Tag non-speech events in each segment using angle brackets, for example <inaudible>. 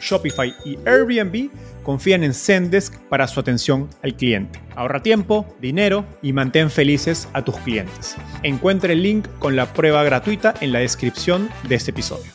Shopify y Airbnb confían en Zendesk para su atención al cliente. Ahorra tiempo, dinero y mantén felices a tus clientes. Encuentre el link con la prueba gratuita en la descripción de este episodio.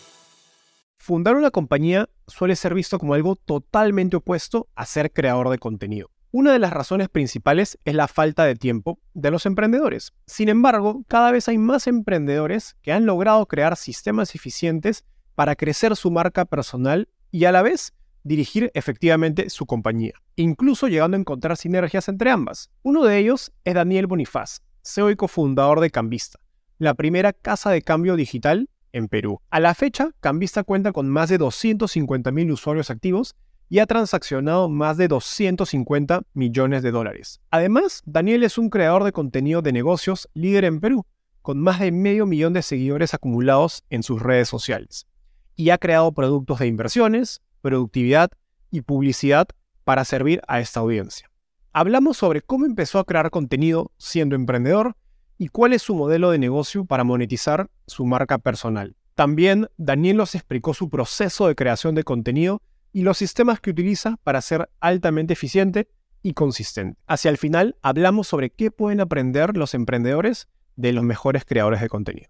Fundar una compañía suele ser visto como algo totalmente opuesto a ser creador de contenido. Una de las razones principales es la falta de tiempo de los emprendedores. Sin embargo, cada vez hay más emprendedores que han logrado crear sistemas eficientes para crecer su marca personal y a la vez dirigir efectivamente su compañía, incluso llegando a encontrar sinergias entre ambas. Uno de ellos es Daniel Bonifaz, CEO y cofundador de Cambista, la primera casa de cambio digital en Perú. A la fecha, Cambista cuenta con más de 250.000 usuarios activos y ha transaccionado más de 250 millones de dólares. Además, Daniel es un creador de contenido de negocios líder en Perú, con más de medio millón de seguidores acumulados en sus redes sociales. Y ha creado productos de inversiones, productividad y publicidad para servir a esta audiencia. Hablamos sobre cómo empezó a crear contenido siendo emprendedor y cuál es su modelo de negocio para monetizar su marca personal. También Daniel nos explicó su proceso de creación de contenido y los sistemas que utiliza para ser altamente eficiente y consistente. Hacia el final hablamos sobre qué pueden aprender los emprendedores de los mejores creadores de contenido.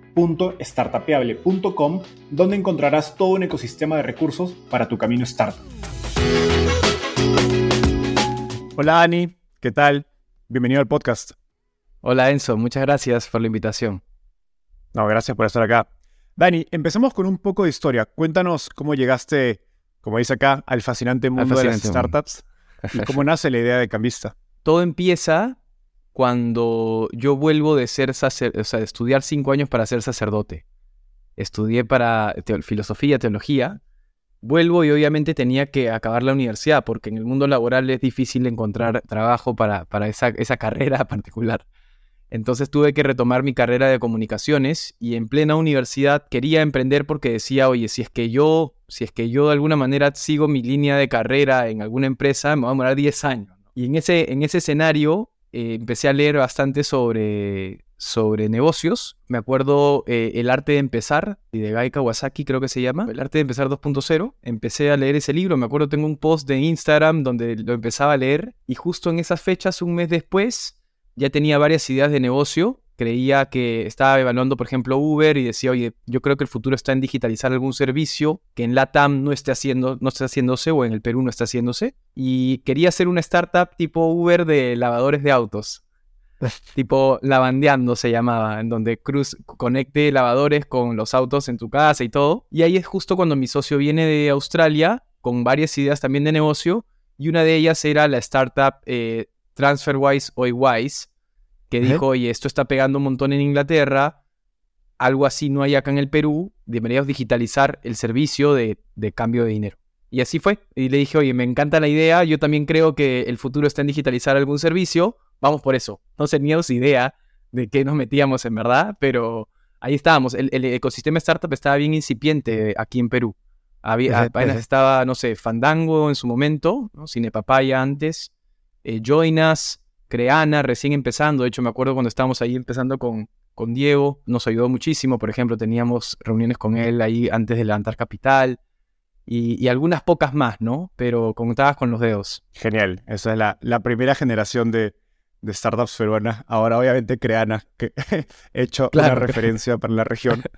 www.startapeable.com, donde encontrarás todo un ecosistema de recursos para tu camino startup. Hola Ani, ¿qué tal? Bienvenido al podcast. Hola Enzo, muchas gracias por la invitación. No, gracias por estar acá. Dani, empecemos con un poco de historia. Cuéntanos cómo llegaste, como dice acá, al fascinante mundo de las startups y cómo nace la idea de Cambista. Todo empieza cuando yo vuelvo de ser sacer, o sea, de estudiar cinco años para ser sacerdote. Estudié para filosofía, teología. Vuelvo y obviamente tenía que acabar la universidad porque en el mundo laboral es difícil encontrar trabajo para, para esa, esa carrera <laughs> particular. Entonces tuve que retomar mi carrera de comunicaciones y en plena universidad quería emprender porque decía, oye, si es que yo, si es que yo de alguna manera sigo mi línea de carrera en alguna empresa, me va a demorar 10 años. Y en ese, en ese escenario eh, empecé a leer bastante sobre, sobre negocios. Me acuerdo eh, El arte de empezar, de Gai Kawasaki creo que se llama, El arte de empezar 2.0. Empecé a leer ese libro, me acuerdo tengo un post de Instagram donde lo empezaba a leer y justo en esas fechas, un mes después, ya tenía varias ideas de negocio creía que estaba evaluando, por ejemplo, Uber y decía, oye, yo creo que el futuro está en digitalizar algún servicio que en LATAM no esté, haciendo, no esté haciéndose o en el Perú no está haciéndose. Y quería hacer una startup tipo Uber de lavadores de autos. <laughs> tipo lavandeando se llamaba, en donde Cruz conecte lavadores con los autos en tu casa y todo. Y ahí es justo cuando mi socio viene de Australia con varias ideas también de negocio y una de ellas era la startup eh, TransferWise o Wise, que dijo, oye, esto está pegando un montón en Inglaterra, algo así no hay acá en el Perú, deberíamos digitalizar el servicio de, cambio de dinero. Y así fue. Y le dije, oye, me encanta la idea, yo también creo que el futuro está en digitalizar algún servicio, vamos por eso. No teníamos idea de qué nos metíamos en verdad, pero ahí estábamos. El, el ecosistema startup estaba bien incipiente aquí en Perú. Había, apenas estaba, no sé, Fandango en su momento, ¿no? Cine Papaya antes, eh, Joinas, Creana recién empezando. De hecho, me acuerdo cuando estábamos ahí empezando con, con Diego, nos ayudó muchísimo. Por ejemplo, teníamos reuniones con él ahí antes de levantar capital y, y algunas pocas más, ¿no? Pero contabas con los dedos. Genial. Esa es la, la primera generación de, de startups peruanas. Ahora, obviamente, Creana, que <laughs> he hecho Claro. una referencia para la región. <laughs>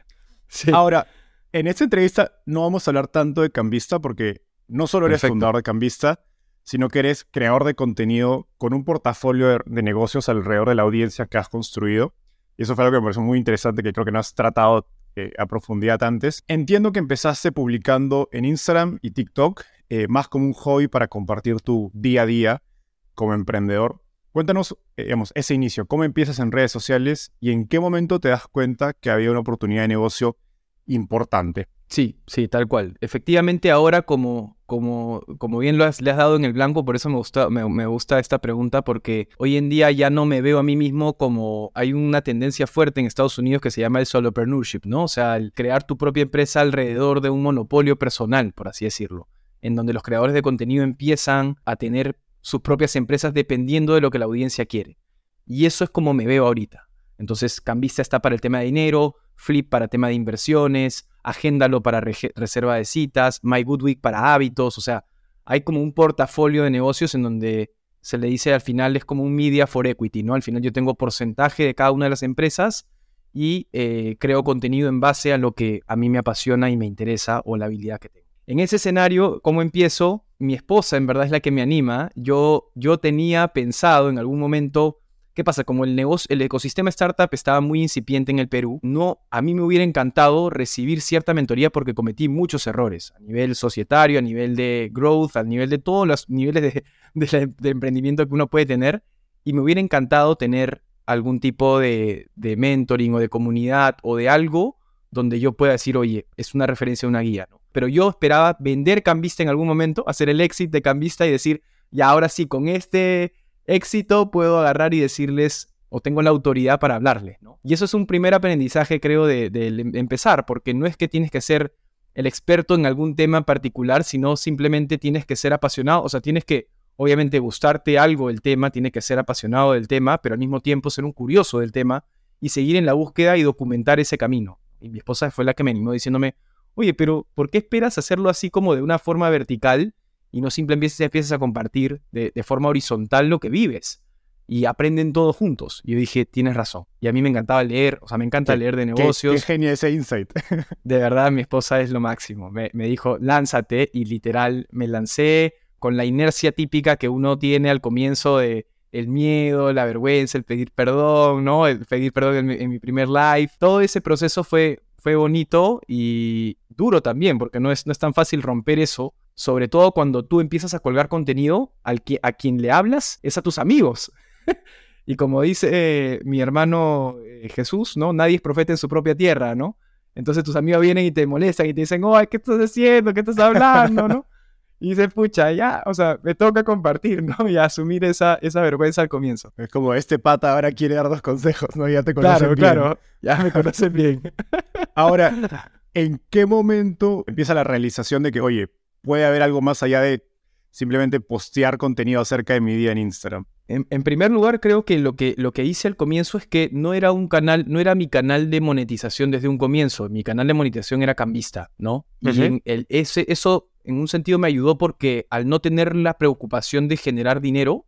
Sí. Ahora, en esta entrevista no vamos a hablar tanto de Cambista porque no solo eres Perfecto. fundador de Cambista, sino que eres creador de contenido con un portafolio de, negocios alrededor de la audiencia que has construido. Y eso fue algo que me pareció muy interesante, que creo que no has tratado eh, a profundidad antes. Entiendo que empezaste publicando en Instagram y TikTok, eh, más como un hobby para compartir tu día a día como emprendedor. Cuéntanos, eh, digamos, ese inicio, cómo empiezas en redes sociales y en qué momento te das cuenta que había una oportunidad de negocio importante. Sí, sí, tal cual. Efectivamente, ahora como, como, como bien lo has, le has dado en el blanco, por eso me gusta, me, gusta esta pregunta, porque hoy en día ya no me veo a mí mismo como hay una tendencia fuerte en Estados Unidos que se llama el solopreneurship, ¿no? O sea, el crear tu propia empresa alrededor de un monopolio personal, por así decirlo, en donde los creadores de contenido empiezan a tener sus propias empresas dependiendo de lo que la audiencia quiere. Y eso es como me veo ahorita. Entonces, Cambista está para el tema de dinero, Flip para tema de inversiones, Agéndalo para reserva de citas, My Good Week para hábitos, o sea, hay como un portafolio de negocios en donde se le dice al final es como un media for equity, ¿no? Al final yo tengo porcentaje de cada una de las empresas y eh, creo contenido en base a lo que a mí me apasiona y me interesa o la habilidad que tengo. En ese escenario, ¿cómo empiezo? Mi esposa en verdad es la que me anima. Yo, yo tenía pensado en algún momento ¿Qué pasa? Como el negocio, el ecosistema startup estaba muy incipiente en el Perú, no, a mí me hubiera encantado recibir cierta mentoría porque cometí muchos errores a nivel societario, a nivel de growth, a nivel de todos los niveles de, emprendimiento que uno puede tener. Y me hubiera encantado tener algún tipo de, mentoring o de comunidad o de algo donde yo pueda decir, oye, es una referencia, una guía. Pero yo esperaba vender Cambista en algún momento, hacer el exit de Cambista y decir, ya ahora sí, con este éxito puedo agarrar y decirles o tengo la autoridad para hablarles, ¿no? Y eso es un primer aprendizaje, creo, de, de em- empezar, porque no es que tienes que ser el experto en algún tema en particular, sino simplemente tienes que ser apasionado, o sea, tienes que, obviamente, gustarte algo el tema, tienes que ser apasionado del tema, pero al mismo tiempo ser un curioso del tema y seguir en la búsqueda y documentar ese camino. Y mi esposa fue la que me animó diciéndome, oye, pero ¿por qué esperas hacerlo así como de una forma vertical y no simplemente empiezas a compartir de, de forma horizontal lo que vives? Y aprenden todos juntos. Y yo dije, tienes razón. Y a mí me encantaba leer, o sea, me encanta Qué- leer de Qué- negocios. Qué, genio ese insight. <laughs> De verdad, mi esposa es lo máximo. Me, me dijo, lánzate, y literal me lancé con la inercia típica que uno tiene al comienzo de el miedo, la vergüenza, el pedir perdón, ¿no? El pedir perdón en mi, en mi primer live. Todo ese proceso fue, fue bonito y duro también, porque no es, no es tan fácil romper eso. Sobre todo cuando tú empiezas a colgar contenido al que, a quien le hablas es a tus amigos. <laughs> y como dice mi hermano eh, Jesús, ¿no? Nadie es profeta en su propia tierra, ¿no? Entonces tus amigos vienen y te molestan y te dicen, oh, ¿qué estás haciendo? ¿Qué estás hablando? ¿no? <laughs> Y dices, pucha, ya, o sea, me toca compartir, ¿no? <laughs> Y asumir esa, esa vergüenza al comienzo. Es como este pata ahora quiere dar dos consejos, ¿no? Ya te conocen Claro, bien. claro, ya <laughs> me conocen bien. <laughs> Ahora, ¿en qué momento empieza la realización de que, oye, puede haber algo más allá de simplemente postear contenido acerca de mi día en Instagram? En, en primer lugar, creo que lo, que lo que hice al comienzo es que no era un canal, no era mi canal de monetización desde un comienzo. Mi canal de monetización era Cambista, ¿no? Y Ujú. en el- ese, eso en un sentido me ayudó porque al no tener la preocupación de generar dinero,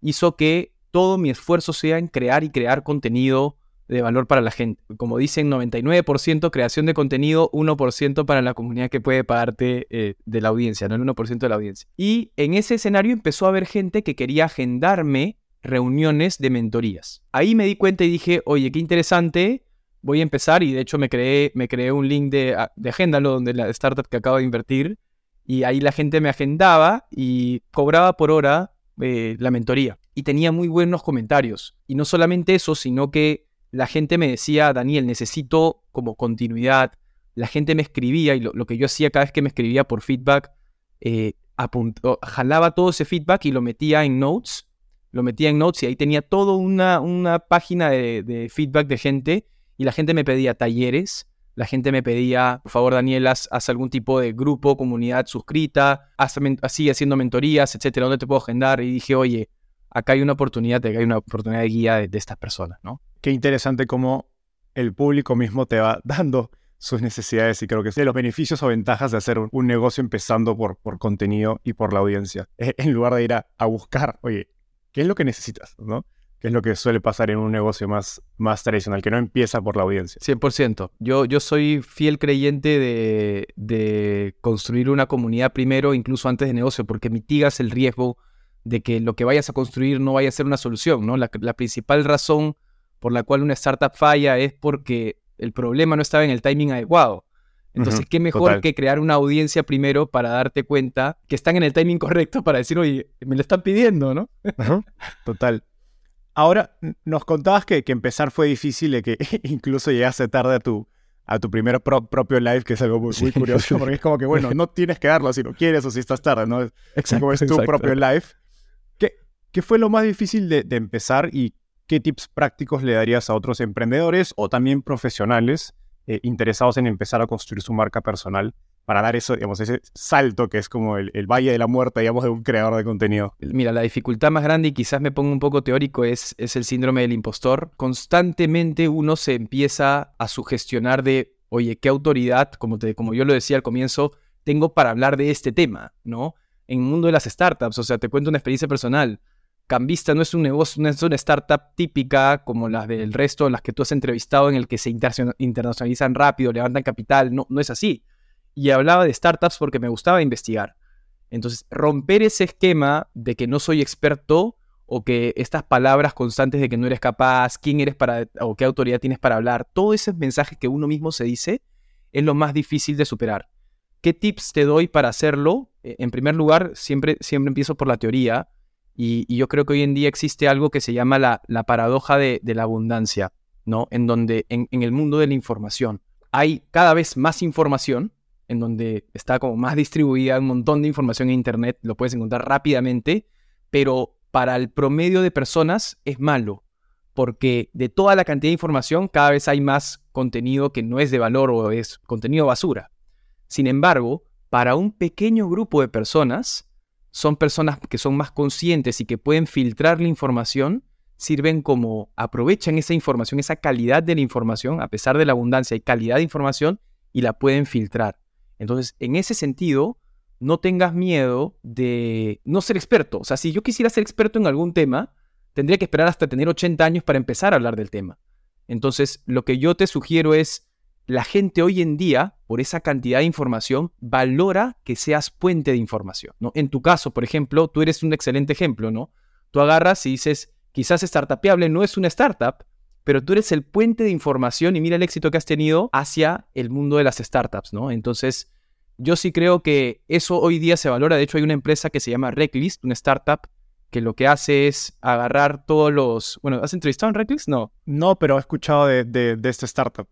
hizo que todo mi esfuerzo sea en crear y crear contenido de valor para la gente. Como dicen, 99% creación de contenido, 1% para la comunidad que puede pagarte eh, de la audiencia, no el 1% de la audiencia. Y en ese escenario empezó a haber gente que quería agendarme reuniones de mentorías. Ahí me di cuenta y dije, oye, qué interesante, voy a empezar y de hecho me creé, me creé un link de, a- de donde la startup que acabo de invertir, y ahí la gente me agendaba y cobraba por hora eh, la mentoría. Y tenía muy buenos comentarios. Y no solamente eso, sino que la gente me decía, Daniel, necesito como continuidad. La gente me escribía y lo, lo que yo hacía cada vez que me escribía por feedback, eh, apuntó- jalaba todo ese feedback y lo metía en notes. Lo metía en notes y ahí tenía toda una, una página de, de feedback de gente. y la gente me pedía talleres, la gente me pedía, por favor, Daniel, haz, algún tipo de grupo, comunidad suscrita, haz, sigue haciendo mentorías, etcétera, ¿dónde te puedo agendar? Y dije, oye, acá hay una oportunidad, acá hay una oportunidad de guía de, estas personas, ¿no? Qué interesante cómo el público mismo te va dando sus necesidades y creo que es de los beneficios o ventajas de hacer un, negocio empezando por, por contenido y por la audiencia, en lugar de ir a, a buscar, oye, ¿qué es lo que necesitas? ¿no? Que es lo que suele pasar en un negocio más, más tradicional, que no empieza por la audiencia. 100%. Yo, yo soy fiel creyente de, de construir una comunidad primero, incluso antes de negocio, porque mitigas el riesgo de que lo que vayas a construir no vaya a ser una solución, ¿no? La, principal razón por la cual una startup falla es porque el problema no estaba en el timing adecuado. Entonces, ¿qué mejor que crear una audiencia primero para darte cuenta que están en el timing correcto para decir, oye, me lo están pidiendo, ¿no? Total. Ahora, nos contabas que, empezar fue difícil y que <laughs> incluso llegaste tarde a tu, a tu primer propio live, que es algo muy, curioso, porque es como que, bueno, <laughs> no tienes que darlo si no quieres o si estás tarde, ¿no? Exacto, es tu propio live. ¿Qué, ¿Qué, fue lo más difícil de, de, empezar y qué tips prácticos le darías a otros emprendedores o también profesionales eh, interesados en empezar a construir su marca personal para dar eso, digamos, ese salto que es como el, valle de la muerte, digamos, de un creador de contenido? Mira, la dificultad más grande, y quizás me pongo un poco teórico, es, el síndrome del impostor. Constantemente uno se empieza a sugestionar de, oye, ¿qué autoridad, como, te, como yo lo decía al comienzo, tengo para hablar de este tema, ¿no? En el mundo de las startups, o sea, te cuento una experiencia personal. Cambista no es un negocio, no es una startup típica como las del resto, las que tú has entrevistado, en el que se internacionalizan rápido, levantan capital. No, no es así y hablaba de startups porque me gustaba investigar. Entonces, romper ese esquema de que no soy experto o que estas palabras constantes de que no eres capaz, quién eres para o qué autoridad tienes para hablar, todo ese mensaje que uno mismo se dice es lo más difícil de superar. ¿Qué tips te doy para hacerlo? Eh, en primer lugar, siempre, siempre empiezo por la teoría y, yo creo que hoy en día existe algo que se llama la, la paradoja de, la abundancia, ¿no? En donde en el mundo de la información hay cada vez más información, en donde está como más distribuida un montón de información en Internet, lo puedes encontrar rápidamente, pero para el promedio de personas es malo, porque de toda la cantidad de información cada vez hay más contenido que no es de valor o es contenido basura. Sin embargo, para un pequeño grupo de personas, son personas que son más conscientes y que pueden filtrar la información, sirven como aprovechan esa información, esa calidad de la información, a pesar de la abundancia y calidad de información, y la pueden filtrar. Entonces, en ese sentido, no tengas miedo de no ser experto. O sea, si yo quisiera ser experto en algún tema, tendría que esperar hasta tener 80 años para empezar a hablar del tema. Entonces, lo que yo te sugiero es, la gente hoy en día, por esa cantidad de información, valora que seas puente de información. ¿no? En tu caso, por ejemplo, tú eres un excelente ejemplo, ¿no? Tú agarras y dices, quizás startupiable no es una startup, pero tú eres el puente de información y mira el éxito que has tenido hacia el mundo de las startups, ¿no? Entonces, yo sí creo que eso hoy día se valora. De hecho, hay una empresa que se llama Recklist, una startup, que lo que hace es agarrar todos los... Bueno, ¿has entrevistado en Recklist? No. No, pero he escuchado de, de, esta startup.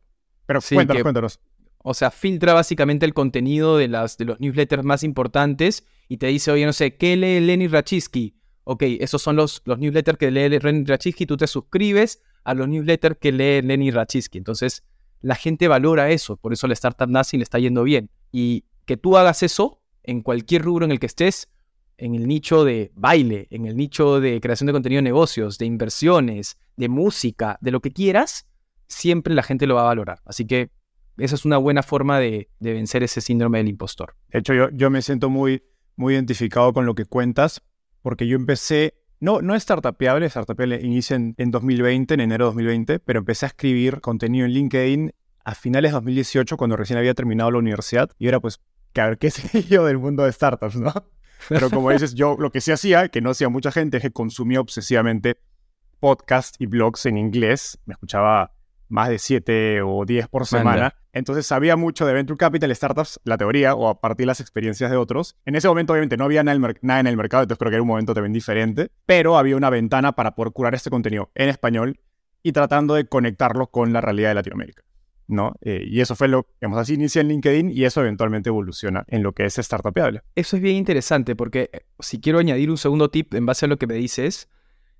Pero cuéntanos, cuéntanos. O sea, filtra básicamente el contenido de, las, de los newsletters más importantes y te dice, oye, no sé, ¿qué lee Lenny Rachitsky? Ok, esos son los, los newsletters que lee Lenny Rachitsky, tú te suscribes a los newsletters que lee Lenny Rachitsky. Entonces, la gente valora eso, por eso la startup nazi le está yendo bien. Y que tú hagas eso en cualquier rubro en el que estés, en el nicho de baile, en el nicho de creación de contenido de negocios, de inversiones, de música, de lo que quieras, siempre la gente lo va a valorar. Así que esa es una buena forma de, vencer ese síndrome del impostor. De hecho, yo, yo me siento muy, muy identificado con lo que cuentas, porque yo empecé no, no es startupiable, startupiable inicia en, 2020, en enero de 2020, pero empecé a escribir contenido en LinkedIn a finales de 2018, cuando recién había terminado la universidad, y era pues, que a ver, ¿qué <laughs> sé yo del mundo de startups, no? Pero como dices, yo lo que sí hacía, que no hacía mucha gente, es que consumía obsesivamente podcasts y blogs en inglés. Me escuchaba más de 7 o 10 por semana. Entonces sabía mucho de Venture Capital, startups, la teoría o a partir de las experiencias de otros. En ese momento obviamente no había nada en, el mercado, entonces creo que era un momento también diferente, pero había una ventana para poder curar este contenido en español y tratando de conectarlo con la realidad de Latinoamérica. ¿no? Eh, y eso fue lo, digamos, así inicia en LinkedIn y eso eventualmente evoluciona en lo que es startupable. Eso es bien interesante porque eh, si quiero añadir un segundo tip en base a lo que me dices,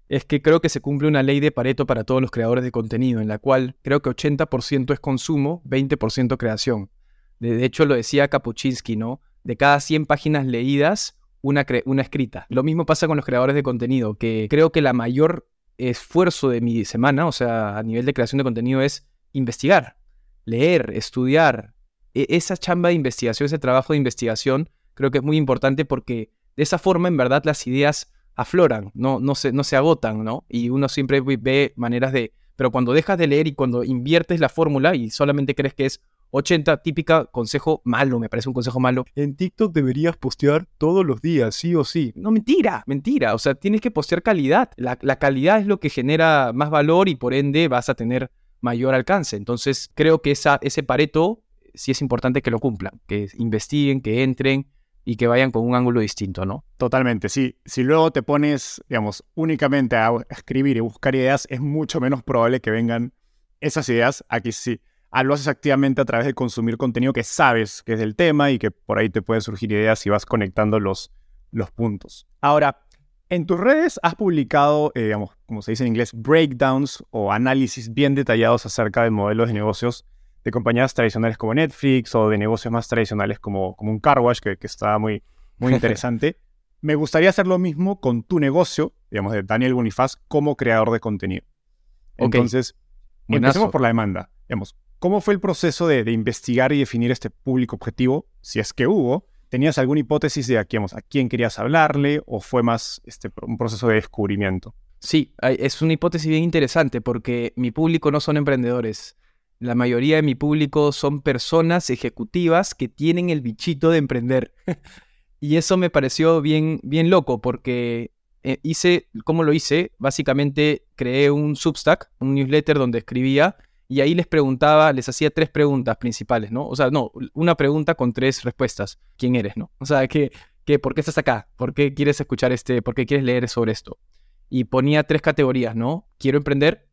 es que creo que se cumple una ley de Pareto para todos los creadores de contenido, en la cual creo que 80% es consumo, 20% creación. De, hecho, lo decía Kapuczynski, ¿no? De cada 100 páginas leídas, una, escrita. Lo mismo pasa con los creadores de contenido, que creo que la mayor esfuerzo de mi semana, o sea, a nivel de creación de contenido, es investigar, leer, estudiar. E, esa chamba de investigación, ese trabajo de investigación, creo que es muy importante porque de esa forma, en verdad, las ideas afloran, no, no, se, no se agotan, ¿no? Y uno siempre ve maneras de... Pero cuando dejas de leer y cuando inviertes la fórmula y solamente crees que es 80, típica consejo malo, me parece un consejo malo. En TikTok deberías postear todos los días, sí o sí. No, mentira, mentira. O sea, tienes que postear calidad. La, calidad es lo que genera más valor y por ende vas a tener mayor alcance. Entonces, creo que esa, ese pareto sí es importante que lo cumplan, que investiguen, que entren y que vayan con un ángulo distinto, ¿no? Totalmente, sí. Si luego te pones, digamos, únicamente a escribir y buscar ideas, es mucho menos probable que vengan esas ideas. Aquí sí, ah, lo haces activamente a través de consumir contenido que sabes que es del tema y que por ahí te pueden surgir ideas y vas conectando los, los puntos. Ahora, en tus redes has publicado, eh, digamos, como se dice en inglés, breakdowns o análisis bien detallados acerca de modelos de negocios de compañías tradicionales como Netflix o de negocios más tradicionales como, como un car wash, que, que está muy, muy interesante. <laughs> Me gustaría hacer lo mismo con tu negocio, digamos, de Daniel Bonifaz como creador de contenido. Entonces, empecemos por la demanda. Digamos, ¿cómo fue el proceso de, de, investigar y definir este público objetivo, si es que hubo? ¿Tenías alguna hipótesis de a quién, a quién querías hablarle o fue más este, un proceso de descubrimiento? Sí, es una hipótesis bien interesante porque mi público no son emprendedores. La mayoría de mi público son personas ejecutivas que tienen el bichito de emprender. <laughs> y eso me pareció bien, bien loco porque eh, hice, ¿cómo lo hice? Básicamente creé un Substack, un newsletter donde escribía y ahí les preguntaba, les hacía tres preguntas principales, ¿no? O sea, no, una pregunta con tres respuestas. ¿Quién eres, no? O sea, que, que, ¿por qué estás acá? ¿Por qué quieres escuchar este? ¿Por qué quieres leer sobre esto? Y ponía tres categorías, ¿no? Quiero emprender,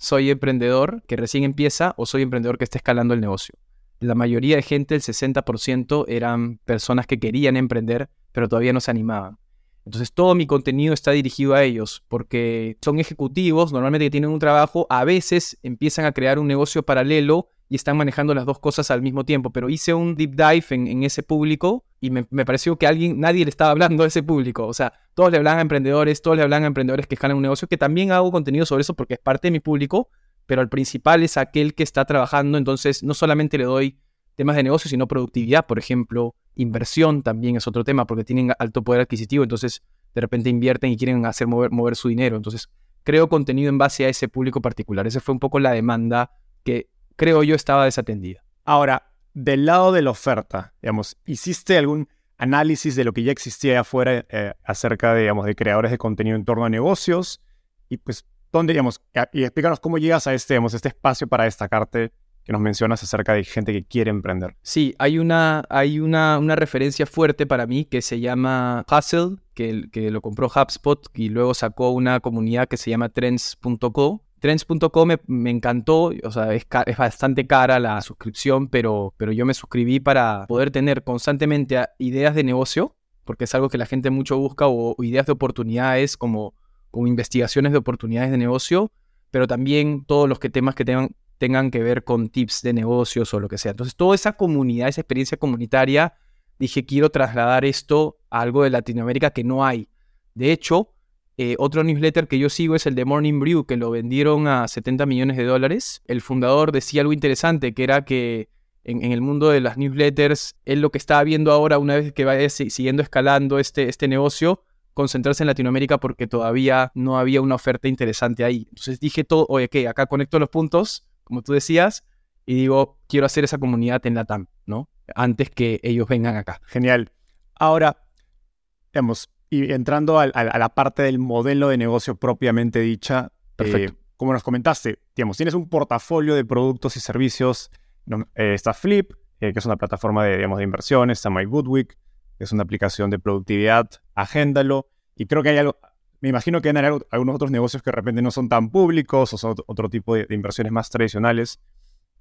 soy emprendedor que recién empieza o soy emprendedor que está escalando el negocio. La mayoría de gente, el 60%, eran personas que querían emprender, pero todavía no se animaban. Entonces todo mi contenido está dirigido a ellos, porque son ejecutivos, normalmente que tienen un trabajo, a veces empiezan a crear un negocio paralelo y están manejando las dos cosas al mismo tiempo. Pero hice un deep dive en, ese público y me, pareció que alguien, nadie le estaba hablando a ese público. O sea, todos le hablan a emprendedores, todos le hablan a emprendedores que escalan un negocio, que también hago contenido sobre eso porque es parte de mi público, pero el principal es aquel que está trabajando. Entonces, no solamente le doy temas de negocio, sino productividad, por ejemplo, inversión también es otro tema porque tienen alto poder adquisitivo, entonces de repente invierten y quieren hacer mover, mover su dinero. Entonces, creo contenido en base a ese público particular. Esa fue un poco la demanda que creo yo estaba desatendida. Ahora, del lado de la oferta, digamos, ¿hiciste algún análisis de lo que ya existía afuera eh, acerca de, digamos, de creadores de contenido en torno a negocios? Y pues, ¿dónde, digamos, y explícanos cómo llegas a este, digamos, este espacio para destacarte que nos mencionas acerca de gente que quiere emprender. Sí, hay una, hay una, una referencia fuerte para mí que se llama Hustle, que, que lo compró HubSpot y luego sacó una comunidad que se llama Trends.co Trends.com me, encantó, o sea, es, bastante cara la suscripción, pero, pero yo me suscribí para poder tener constantemente ideas de negocio, porque es algo que la gente mucho busca, o, ideas de oportunidades, como, como investigaciones de oportunidades de negocio, pero también todos los que temas que tengan, tengan que ver con tips de negocios o lo que sea. Entonces, toda esa comunidad, esa experiencia comunitaria, dije, quiero trasladar esto a algo de Latinoamérica que no hay. De hecho, eh, otro newsletter que yo sigo es el de Morning Brew, que lo vendieron a 70 millones de dólares. El fundador decía algo interesante, que era que en, el mundo de las newsletters, él lo que estaba viendo ahora, una vez que vaya siguiendo escalando este, este negocio, concentrarse en Latinoamérica porque todavía no había una oferta interesante ahí. Entonces dije todo, oye, ¿qué? Acá conecto los puntos, como tú decías, y digo, quiero hacer esa comunidad en Latam, ¿no? Antes que ellos vengan acá. Genial. Ahora, digamos, y entrando a, la parte del modelo de negocio propiamente dicha, eh, como nos comentaste, digamos, tienes un portafolio de productos y servicios. Eh, está Flip, eh, que es una plataforma de, digamos, de inversiones, está MyGoodWeek, que es una aplicación de productividad, Agéndalo, y creo que hay algo, me imagino que hay algunos otros negocios que de repente no son tan públicos o son otro tipo de, inversiones más tradicionales.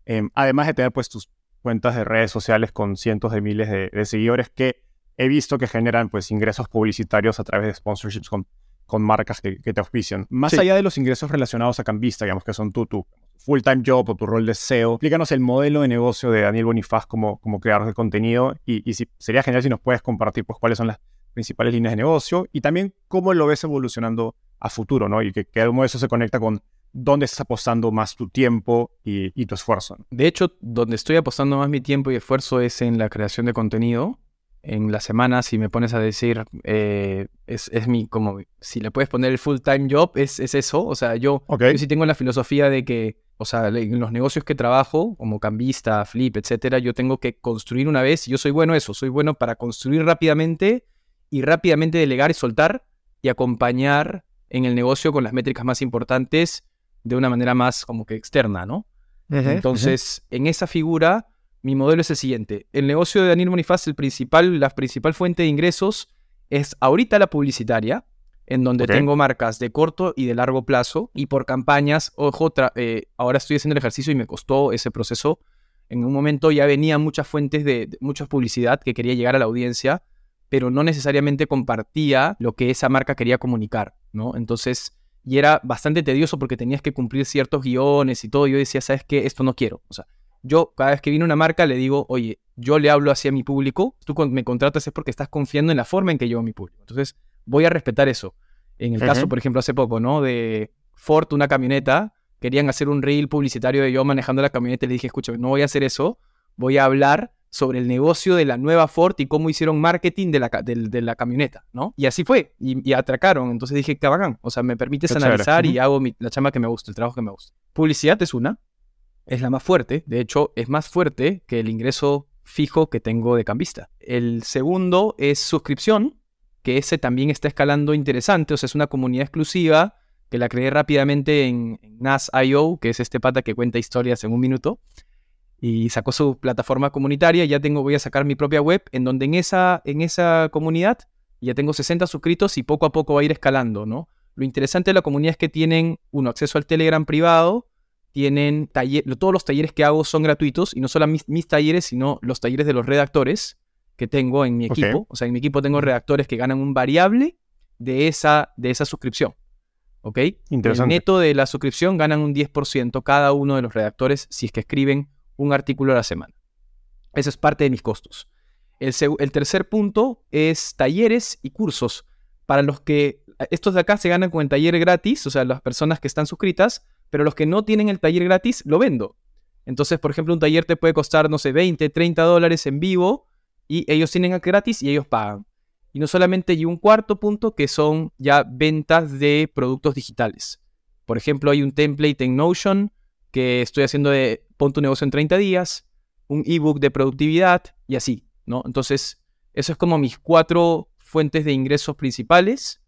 Em, además de tener pues tus cuentas de redes sociales con cientos de miles de seguidores que he visto que generan pues ingresos publicitarios a través de sponsorships con con marcas que, que te auspician. Más Sí. allá de los ingresos relacionados a Cambista, digamos que son tu, tu full-time job o tu rol de SEO, explícanos el modelo de negocio de Daniel Bonifaz como, como creador de contenido y, y si, sería genial si nos puedes compartir pues, cuáles son las principales líneas de negocio y también cómo lo ves evolucionando a futuro, ¿no? Y que, que algo de eso se conecta con dónde estás apostando más tu tiempo y, y tu esfuerzo. De hecho, donde estoy apostando más mi tiempo y esfuerzo es en la creación de contenido. En la semana, si me pones a decir, eh, es, es mi, como, si le puedes poner el full-time job, es, es eso. O sea, yo, Ok. yo sí tengo la filosofía de que, o sea, en los negocios que trabajo, como cambista, flip, etcétera, yo tengo que construir una vez. Yo soy bueno eso, soy bueno para construir rápidamente y rápidamente delegar y soltar y acompañar en el negocio con las métricas más importantes de una manera más como que externa, ¿no? Entonces, en esa figura, mi modelo es el siguiente. El negocio de Daniel Bonifaz, el principal, la principal fuente de ingresos es ahorita la publicitaria, en donde tengo marcas de corto y de largo plazo, y por campañas, ojo, eh, ahora estoy haciendo el ejercicio y me costó ese proceso. En un momento ya venían muchas fuentes de, de mucha publicidad que quería llegar a la audiencia, pero no necesariamente compartía lo que esa marca quería comunicar, ¿no? Entonces, y era bastante tedioso porque tenías que cumplir ciertos guiones y todo. Yo decía, ¿sabes qué? Esto no quiero. O sea, yo cada vez que viene una marca le digo, oye, yo le hablo hacia mi público, tú me contratas es porque estás confiando en la forma en que llevo a mi público. Entonces, voy a respetar eso. En el caso, por ejemplo, hace poco, ¿no? De Ford, una camioneta, querían hacer un reel publicitario de yo manejando la camioneta y le dije, escucha, no voy a hacer eso, voy a hablar sobre el negocio de la nueva Ford y cómo hicieron marketing de la, de, camioneta, ¿no? Y así fue, y, y atracaron. Entonces dije, qué bacán, o sea, me permites Qué chévere. analizar y hago mi- la chamba que me gusta, el trabajo que me gusta. Publicidad es una, es la más fuerte, de hecho, es más fuerte que el ingreso fijo que tengo de cambista. El segundo es suscripción, que ese también está escalando interesante, o sea, es una comunidad exclusiva que la creé rápidamente en, NAS.io, que es este pata que cuenta historias en un minuto, y sacó su plataforma comunitaria, ya tengo, voy a sacar mi propia web, en donde en esa, en esa comunidad ya tengo 60 suscritos y poco a poco va a ir escalando, ¿no? Lo interesante de la comunidad es que tienen, uno, acceso al Telegram privado, tienen taller, todos los talleres que hago son gratuitos, y no solo mis, mis talleres, sino los talleres de los redactores que tengo en mi equipo. O sea, en mi equipo tengo redactores que ganan un variable de esa, de esa suscripción. ¿Ok? Interesante. El neto de la suscripción ganan un 10% cada uno de los redactores si es que escriben un artículo a la semana. Eso es parte de mis costos. El, el tercer punto es talleres y cursos. Para los que estos de acá se ganan con el taller gratis, o sea, las personas que están suscritas, pero los que no tienen el taller gratis, lo vendo. Entonces, por ejemplo, un taller te puede costar, no sé, 20, 30 dólares en vivo y ellos tienen gratis y ellos pagan. Y no solamente, y un cuarto punto que son ya ventas de productos digitales. Por ejemplo, hay un template en Notion que estoy haciendo de pon tu negocio en 30 días, un ebook de productividad y así, ¿no? Entonces, eso es como mis cuatro fuentes de ingresos principales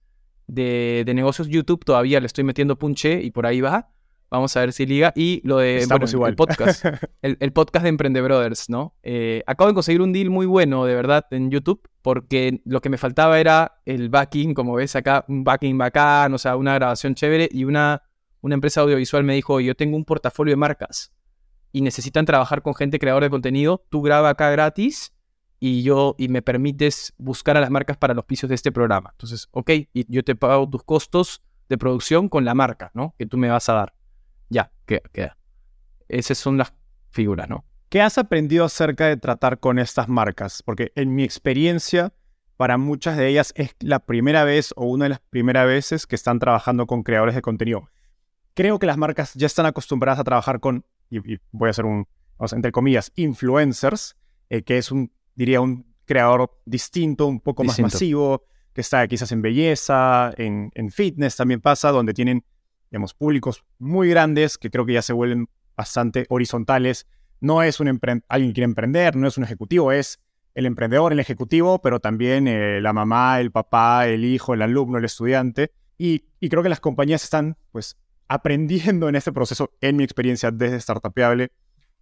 de, de negocios YouTube. Todavía le estoy metiendo punche y por ahí va. Vamos a ver si liga. Y lo de bueno, igual. el podcast <laughs> el, el podcast de Emprende Brothers, ¿no? Eh, acabo de conseguir un deal muy bueno, de verdad, en YouTube, porque lo que me faltaba era el backing, como ves acá, un backing bacán, o sea, una grabación chévere, y una, una empresa audiovisual me dijo, "Oye, yo tengo un portafolio de marcas y necesitan trabajar con gente creadora de contenido, tú graba acá gratis y yo y me permites buscar a las marcas para los pisos de este programa. Entonces, ok, y yo te pago tus costos de producción con la marca, ¿no? Que tú me vas a dar. Ya, queda. queda. Esas son las figuras, ¿no? ¿Qué has aprendido acerca de tratar con estas marcas? Porque en mi experiencia, para muchas de ellas es la primera vez o una de las primeras veces que están trabajando con creadores de contenido. Creo que las marcas ya están acostumbradas a trabajar con, y, y voy a hacer un, o sea, entre comillas, influencers, eh, que es un, diría, un creador distinto, un poco Distinto. más masivo, que está quizás en belleza, en, en fitness también pasa, donde tienen, digamos, públicos muy grandes que creo que ya se vuelven bastante horizontales. No es un alguien que quiere emprender, no es un ejecutivo, es el emprendedor, el ejecutivo, pero también eh, la mamá, el papá, el hijo, el alumno, el estudiante. Y, y creo que las compañías están, pues, aprendiendo en este proceso, en mi experiencia desde Startupeable,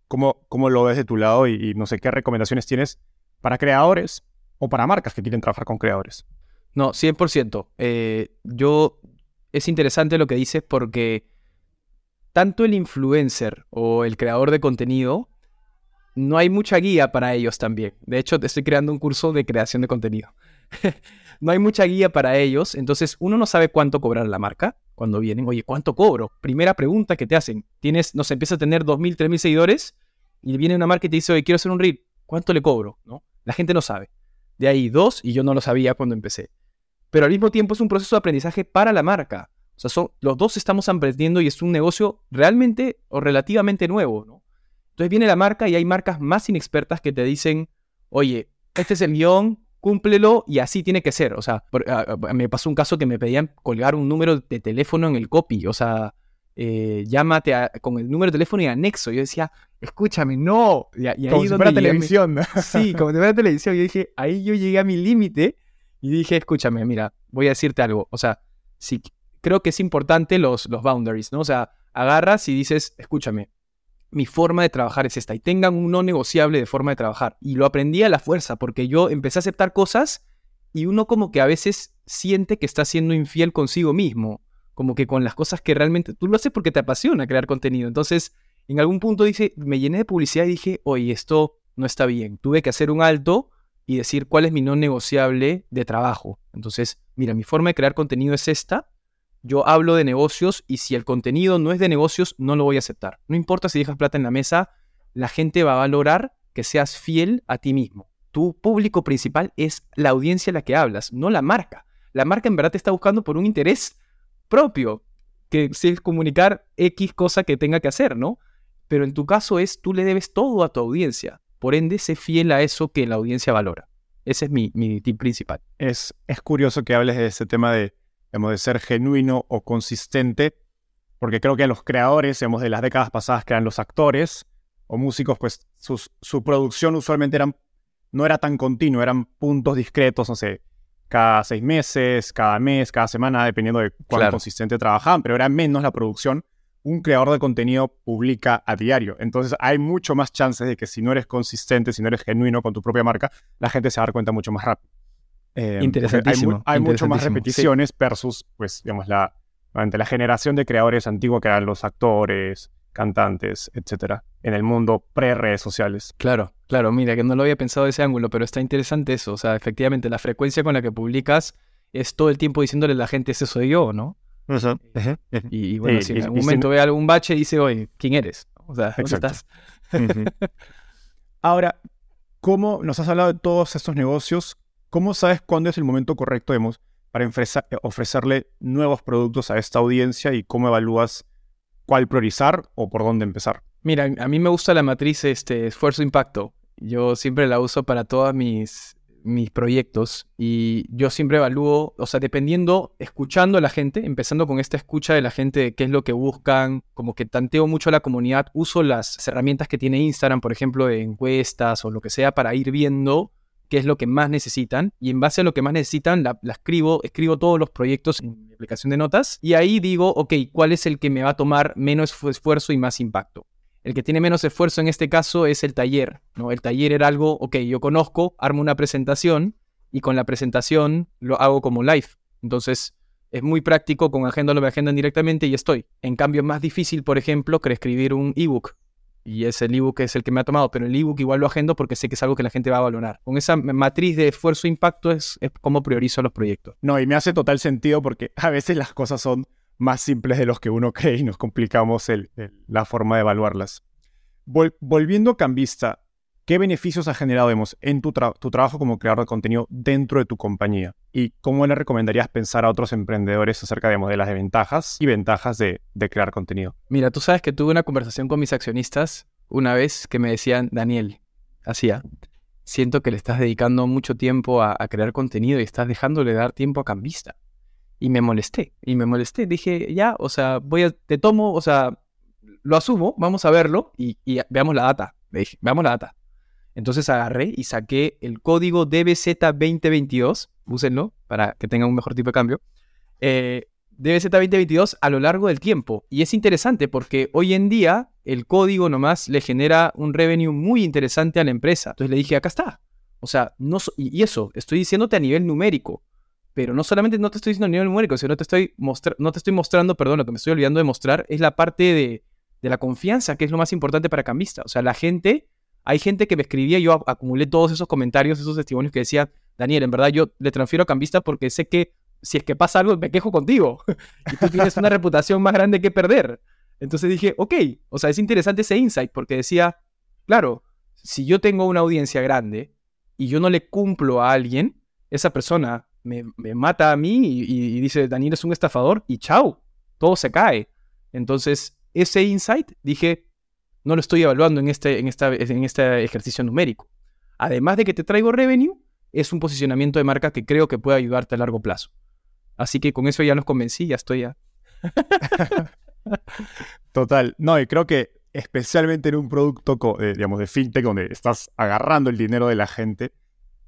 cómo, cómo lo ves de tu lado y, y no sé qué recomendaciones tienes para creadores o para marcas que quieren trabajar con creadores. No, 100%. Eh, yo, es interesante lo que dices porque tanto el influencer o el creador de contenido, no hay mucha guía para ellos también. De hecho, te estoy creando un curso de creación de contenido. <laughs> no hay mucha guía para ellos, entonces uno no sabe cuánto cobrar la marca cuando vienen. Oye, ¿cuánto cobro? Primera pregunta que te hacen. Tienes, no empieza a tener 2.000, 3.000 seguidores y viene una marca y te dice, oye, quiero hacer un reel. ¿Cuánto le cobro? ¿No? La gente no sabe. De ahí dos, y yo no lo sabía cuando empecé. Pero al mismo tiempo es un proceso de aprendizaje para la marca. O sea, son, los dos estamos aprendiendo y es un negocio realmente o relativamente nuevo, ¿no? Entonces viene la marca y hay marcas más inexpertas que te dicen, oye, este es el guion, cúmplelo y así tiene que ser. O sea, me pasó un caso que me pedían colgar un número de teléfono en el copy. O sea, eh, llámate con el número de teléfono y anexo. Yo decía, escúchame, no. Y, ahí como si fuera televisión. Sí, como si fuera televisión. Yo dije, ahí yo llegué a mi límite y dije, escúchame, mira, voy a decirte algo. O sea, si creo que es importante los, los boundaries, ¿no? O sea, agarras y dices, escúchame, mi forma de trabajar es esta y tengan un no negociable de forma de trabajar. Y lo aprendí a la fuerza porque yo empecé a aceptar cosas y uno como que a veces siente que está siendo infiel consigo mismo, como que con las cosas que realmente tú lo haces porque te apasiona crear contenido. Entonces, en algún punto dice, me llené de publicidad y dije, oye, esto no está bien. Tuve que hacer un alto y decir cuál es mi no negociable de trabajo. Entonces, mira, mi forma de crear contenido es esta yo hablo de negocios y si el contenido no es de negocios, no lo voy a aceptar. No importa si dejas plata en la mesa, la gente va a valorar que seas fiel a ti mismo. Tu público principal es la audiencia a la que hablas, no la marca. La marca en verdad te está buscando por un interés propio, que es comunicar X cosa que tenga que hacer, ¿no? Pero en tu caso es, tú le debes todo a tu audiencia. Por ende, sé fiel a eso que la audiencia valora. Ese es mi, mi tip principal. Es, es curioso que hables de ese tema de de ser genuino o consistente, porque creo que los creadores, digamos, de las décadas pasadas, que eran los actores o músicos, pues su producción usualmente eran, no era tan continua, eran puntos discretos, no sé, cada seis meses, cada mes, cada semana, dependiendo de cuán consistente trabajaban, pero era menos la producción. Un creador de contenido publica a diario. Entonces hay mucho más chances de que si no eres consistente, si no eres genuino con tu propia marca, la gente se va a dar cuenta mucho más rápido. Eh, interesantísimo. Hay, mucho más repeticiones versus, pues, digamos, la, la generación de creadores antiguos que eran los actores, cantantes, etcétera, en el mundo pre-redes sociales. Claro, claro, mira, que no lo había pensado de ese ángulo, pero está interesante eso. O sea, efectivamente, la frecuencia con la que publicas es todo el tiempo diciéndole a la gente, ese soy yo, ¿no? Y, bueno, si en algún momento ve algún bache, dice, oye, ¿quién eres? O sea, ¿dónde estás? <laughs> Ahora, ¿cómo nos has hablado de todos estos negocios? ¿Cómo sabes cuándo es el momento correcto para ofrecerle nuevos productos a esta audiencia y cómo evalúas cuál priorizar o por dónde empezar? Mira, a mí me gusta la matriz este, esfuerzo-impacto. Yo siempre la uso para todos mis, mis proyectos y yo siempre evalúo, o sea, dependiendo, escuchando a la gente, empezando con esta escucha de la gente de qué es lo que buscan, como que tanteo mucho a la comunidad, uso las herramientas que tiene Instagram, por ejemplo, de encuestas o lo que sea, para ir viendo qué es lo que más necesitan y en base a lo que más necesitan la, escribo, escribo todos los proyectos en mi aplicación de notas y ahí digo, ok, ¿cuál es el que me va a tomar menos esfuerzo y más impacto? El que tiene menos esfuerzo en este caso es el taller, ¿no? El taller era algo, ok, yo conozco, armo una presentación y con la presentación lo hago como live. Entonces, es muy práctico, con agenda lo me agendan directamente y estoy. En cambio, es más difícil, por ejemplo, que escribir un ebook y es el ebook es el que me ha tomado, pero el ebook igual lo agendo porque sé que es algo que la gente va a valorar. Con esa matriz de esfuerzo-impacto es, es como priorizo los proyectos. No, y me hace total sentido porque a veces las cosas son más simples de los que uno <laughs> cree y nos complicamos el, la forma de evaluarlas. volviendo a Cambista, ¿Qué beneficios ha generado en tu, trabajo como creador de contenido dentro de tu compañía? ¿Y cómo le recomendarías pensar a otros emprendedores acerca de las ventajas y ventajas de, crear contenido? Mira, tú sabes que tuve una conversación con mis accionistas una vez que me decían, Daniel, hacía, siento que le estás dedicando mucho tiempo a, crear contenido y estás dejándole dar tiempo a Cambista. Y me molesté, y me molesté. Dije, ya, o sea, voy a, te tomo, o sea, lo asumo, vamos a verlo y, y veamos la data. Dije, veamos la data. Entonces agarré y saqué el código DBZ2022, úsenlo para que tengan un mejor tipo de cambio. Eh, DBZ2022 a lo largo del tiempo. Y es interesante porque hoy en día el código nomás le genera un revenue muy interesante a la empresa. Entonces le dije, acá está. O sea, no y eso, estoy diciéndote a nivel numérico. Pero no solamente no te estoy diciendo a nivel numérico, sino te estoy no te estoy mostrando, perdón, lo que me estoy olvidando de mostrar es la parte de, de la confianza, que es lo más importante para Cambista. O sea, la gente hay gente que me escribía, yo acumulé todos esos comentarios, esos testimonios que decían, Daniel, en verdad yo le transfiero a Cambista porque sé que si es que pasa algo, me quejo contigo. <laughs> y tú tienes una reputación más grande que perder. Entonces dije, ok, o sea, es interesante ese insight porque decía, claro, si yo tengo una audiencia grande y yo no le cumplo a alguien, esa persona me, mata a mí y, dice, Daniel es un estafador y chao, todo se cae. Entonces, ese insight, dije, no lo estoy evaluando en este, en, esta, en este ejercicio numérico. Además de que te traigo revenue, es un posicionamiento de marca que creo que puede ayudarte a largo plazo. Así que con eso ya los convencí, ya estoy ya. <laughs> Total. No, y creo que especialmente en un producto, eh, digamos, de fintech, donde estás agarrando el dinero de la gente,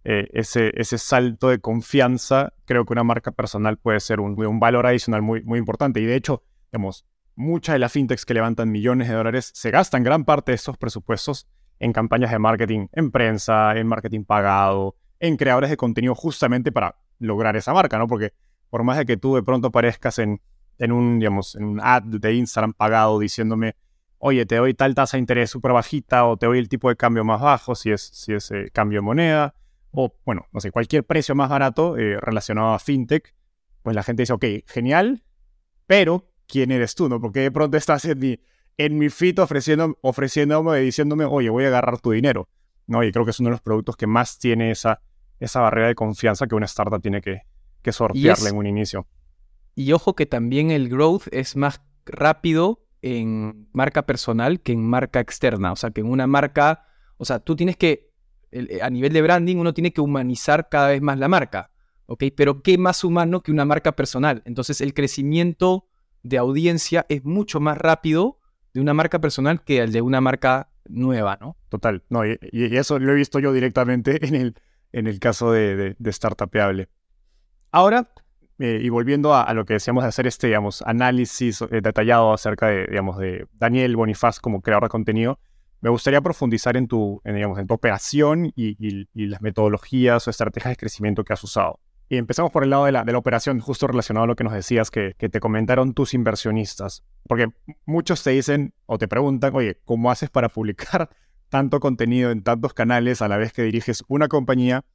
eh, ese, ese salto de confianza, creo que una marca personal puede ser un, un, valor adicional muy, muy importante. Y de hecho, digamos, muchas de las fintechs que levantan millones de dólares se gastan gran parte de esos presupuestos en campañas de marketing, en prensa, en marketing pagado, en creadores de contenido justamente para lograr esa marca, ¿no? Porque por más de que tú de pronto aparezcas en, en un, digamos, en un ad de Instagram pagado diciéndome, oye, te doy tal tasa de interés súper bajita o te doy el tipo de cambio más bajo si es, si es eh, cambio de moneda o, bueno, no sé, cualquier precio más barato eh, relacionado a fintech, pues la gente dice, ok, genial, pero ¿quién eres tú, no? Porque de pronto estás en mi, en mi feed ofreciendo, ofreciéndome, diciéndome, oye, voy a agarrar tu dinero, ¿no? Y creo que es uno de los productos que más tiene esa, esa barrera de confianza que una startup tiene que, que sortearle en un inicio. Y ojo que también el growth es más rápido en marca personal que en marca externa. O sea, que en una marca, o sea, tú tienes que, a nivel de branding, uno tiene que humanizar cada vez más la marca. ¿Ok? Pero ¿qué más humano que una marca personal? Entonces, el crecimiento de audiencia es mucho más rápido de una marca personal que el de una marca nueva, ¿no? Total. No, y, eso lo he visto yo directamente en el, en el caso de, de, de. Ahora, eh, y volviendo a, lo que decíamos de hacer este, digamos, análisis eh, detallado acerca de, digamos, de Daniel Bonifaz como creador de contenido, me gustaría profundizar en tu, digamos, en tu operación y, las metodologías o estrategias de crecimiento que has usado. Y empezamos por el lado de la, operación, justo relacionado a lo que nos decías que, que, te comentaron tus inversionistas. Porque muchos te dicen o te preguntan, oye, ¿cómo haces para publicar <laughs> tanto contenido en tantos canales a la vez que diriges una compañía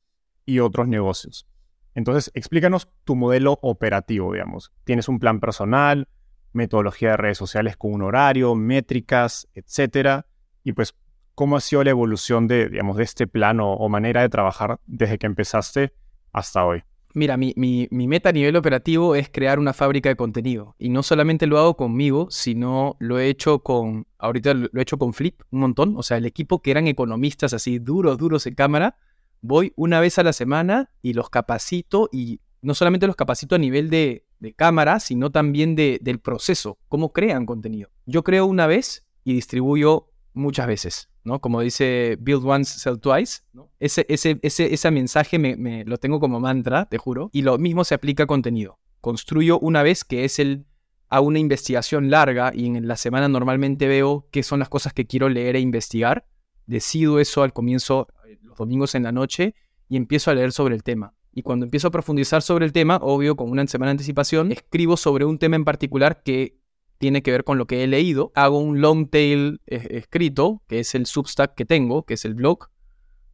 y otros negocios? Entonces, explícanos tu modelo operativo, digamos. ¿Tienes un plan personal, metodología de redes sociales con un horario, métricas, etcétera? Y pues, ¿cómo ha sido la evolución de, digamos, de este plan o, manera de trabajar desde que empezaste hasta hoy? Mira, mi, mi, meta a nivel operativo es crear una fábrica de contenido. Y no solamente lo hago conmigo, sino lo he hecho con, ahorita lo he hecho con Flip un montón. O sea, el equipo que eran economistas así duros, duros en cámara, voy una vez a la semana y los capacito y no solamente los capacito a nivel de, cámara, sino también de, del proceso, cómo crean contenido. Yo creo una vez y distribuyo muchas veces, ¿no? Como dice Build Once, Sell Twice, Ese, ese, ese, mensaje me, lo tengo como mantra, te juro, y lo mismo se aplica a contenido. Construyo una vez que es el a una investigación larga y en la semana normalmente veo qué son las cosas que quiero leer e investigar. Decido eso al comienzo domingos en la noche y empiezo a leer sobre el tema. Y cuando empiezo a profundizar sobre el tema, obvio, con una semana de anticipación, escribo sobre un tema en particular que tiene que ver con lo que he leído. Hago un long tail eh, escrito, que es el Substack que tengo, que es el blog,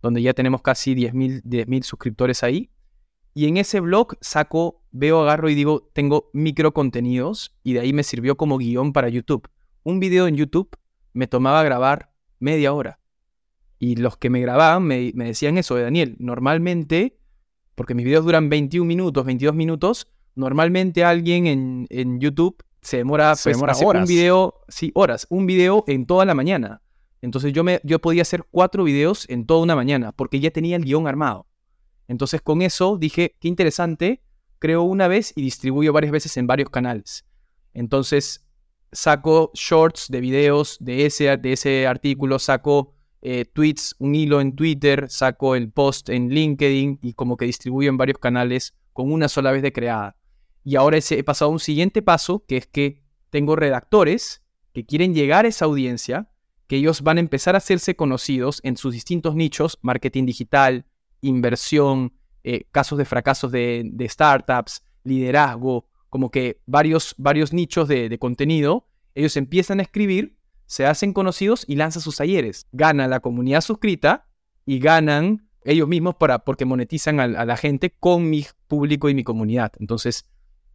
donde ya tenemos casi 10.000 suscriptores ahí. Y en ese blog saco, veo, agarro y digo, tengo micro contenidos y de ahí me sirvió como guion para YouTube. Un video en YouTube me tomaba grabar media hora. Y los que me grababan me, decían eso de Daniel. Normalmente, porque mis videos duran 21 minutos, 22 minutos, normalmente alguien en, YouTube se demora, se pues, demora horas. un video, sí, horas, un video en toda la mañana. Entonces yo, me, yo podía hacer cuatro videos en toda una mañana porque ya tenía el guion armado. Entonces con eso dije, qué interesante, creo una vez y distribuyo varias veces en varios canales. Entonces saco shorts de videos de ese, de ese artículo, saco eh, tweets, un hilo en Twitter, saco el post en LinkedIn y como que distribuyo en varios canales con una sola vez de creada. Y ahora he pasado a un siguiente paso, que es que tengo redactores que quieren llegar a esa audiencia, que ellos van a empezar a hacerse conocidos en sus distintos nichos, marketing digital, inversión, eh, casos de fracasos de, startups, liderazgo, como que varios, varios nichos de, de contenido. Ellos empiezan a escribir se hacen conocidos y lanzan sus talleres. Gana la comunidad suscrita y ganan ellos mismos para, porque monetizan a, a la gente con mi público y mi comunidad. Entonces,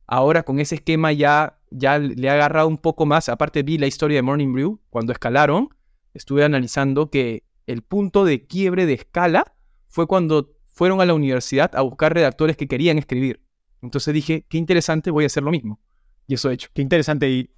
ahora con ese esquema ya, ya le he agarrado un poco más. Aparte vi la historia de Morning Brew, cuando escalaron, estuve analizando que el punto de quiebre de escala fue cuando fueron a la universidad a buscar redactores que querían escribir. Entonces dije, qué interesante, voy a hacer lo mismo. Y eso he hecho. Qué interesante. ¿Y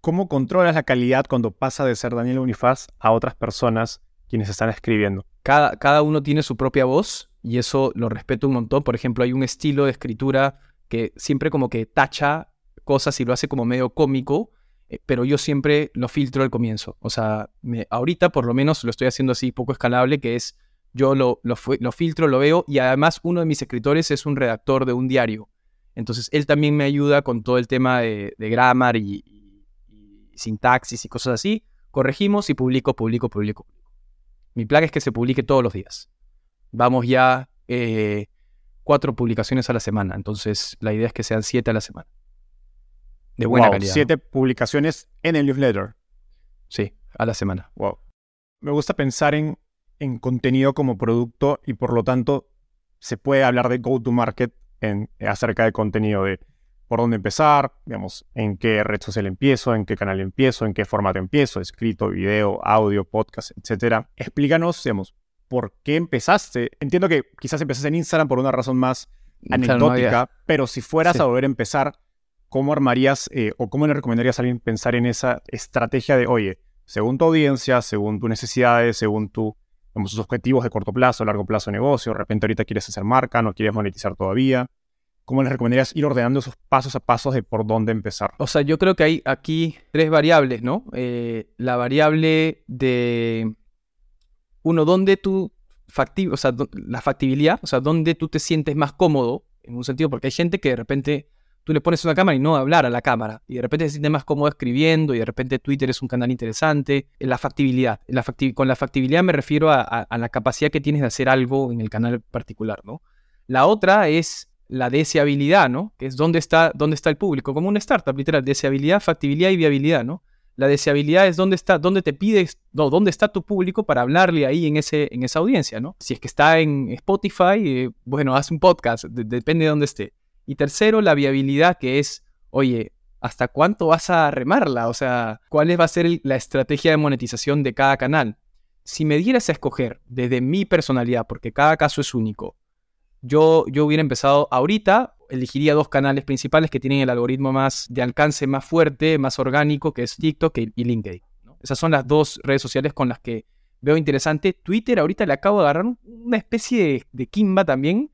cómo controlas la calidad cuando pasa de ser Daniel Unifaz a otras personas quienes están escribiendo? Cada, cada uno tiene su propia voz y eso lo respeto un montón. Por ejemplo, hay un estilo de escritura que siempre como que tacha cosas y lo hace como medio cómico, eh, pero yo siempre lo filtro al comienzo. O sea, me, ahorita por lo menos lo estoy haciendo así poco escalable, que es yo lo, lo, filtro, lo veo y además uno de mis escritores es un redactor de un diario. Entonces él también me ayuda con todo el tema de, de grammar y, sintaxis y cosas así. Corregimos y publico, publico, publico, publico. Mi plan es que se publique todos los días. Vamos ya eh, cuatro publicaciones a la semana. Entonces la idea es que sean siete a la semana. De buena wow, calidad. Siete ¿no? publicaciones en el newsletter. Sí, a la semana. Wow. Me gusta pensar en en contenido como producto y por lo tanto se puede hablar de go-to-market en, acerca de contenido, de por dónde empezar, digamos, en qué red social empiezo, en qué canal empiezo, en qué formato empiezo, escrito, video, audio, podcast, etc. Explícanos, digamos, por qué empezaste. Entiendo que quizás empezaste en Instagram por una razón más anecdótica, no pero si fueras sí. a volver a empezar, ¿cómo armarías eh, o cómo le recomendarías a alguien pensar en esa estrategia de, oye, según tu audiencia, según tus necesidades, según tu como sus objetivos de corto plazo, largo plazo de negocio, de repente ahorita quieres hacer marca, no quieres monetizar todavía. ¿Cómo les recomendarías ir ordenando esos pasos a pasos de por dónde empezar? O sea, yo creo que hay aquí tres variables, ¿no? Eh, la variable de, uno, dónde tú, o sea, la factibilidad, o sea, dónde tú te sientes más cómodo, en un sentido, porque hay gente que de repente tú le pones una cámara y no hablar a la cámara. Y de repente se siente más cómodo escribiendo y de repente Twitter es un canal interesante. La factibilidad. La facti con la factibilidad me refiero a, a, a, la capacidad que tienes de hacer algo en el canal particular, ¿no? La otra es la deseabilidad, ¿no? Que es dónde está, dónde está el público, como una startup, literal. Deseabilidad, factibilidad y viabilidad, ¿no? La deseabilidad es dónde está, dónde te pides, no, dónde está tu público para hablarle ahí en, ese, en esa audiencia, ¿no? Si es que está en Spotify, eh, bueno, haz un podcast, de, depende de dónde esté. Y tercero, la viabilidad, que es, oye, ¿hasta cuánto vas a remarla? O sea, ¿cuál va a ser la estrategia de monetización de cada canal? Si me dieras a escoger desde mi personalidad, porque cada caso es único, yo, yo hubiera empezado ahorita, elegiría dos canales principales que tienen el algoritmo más de alcance más fuerte, más orgánico, que es TikTok y LinkedIn. Esas son las dos redes sociales con las que veo interesante. Twitter ahorita le acabo de agarrar una especie de, de kimba también,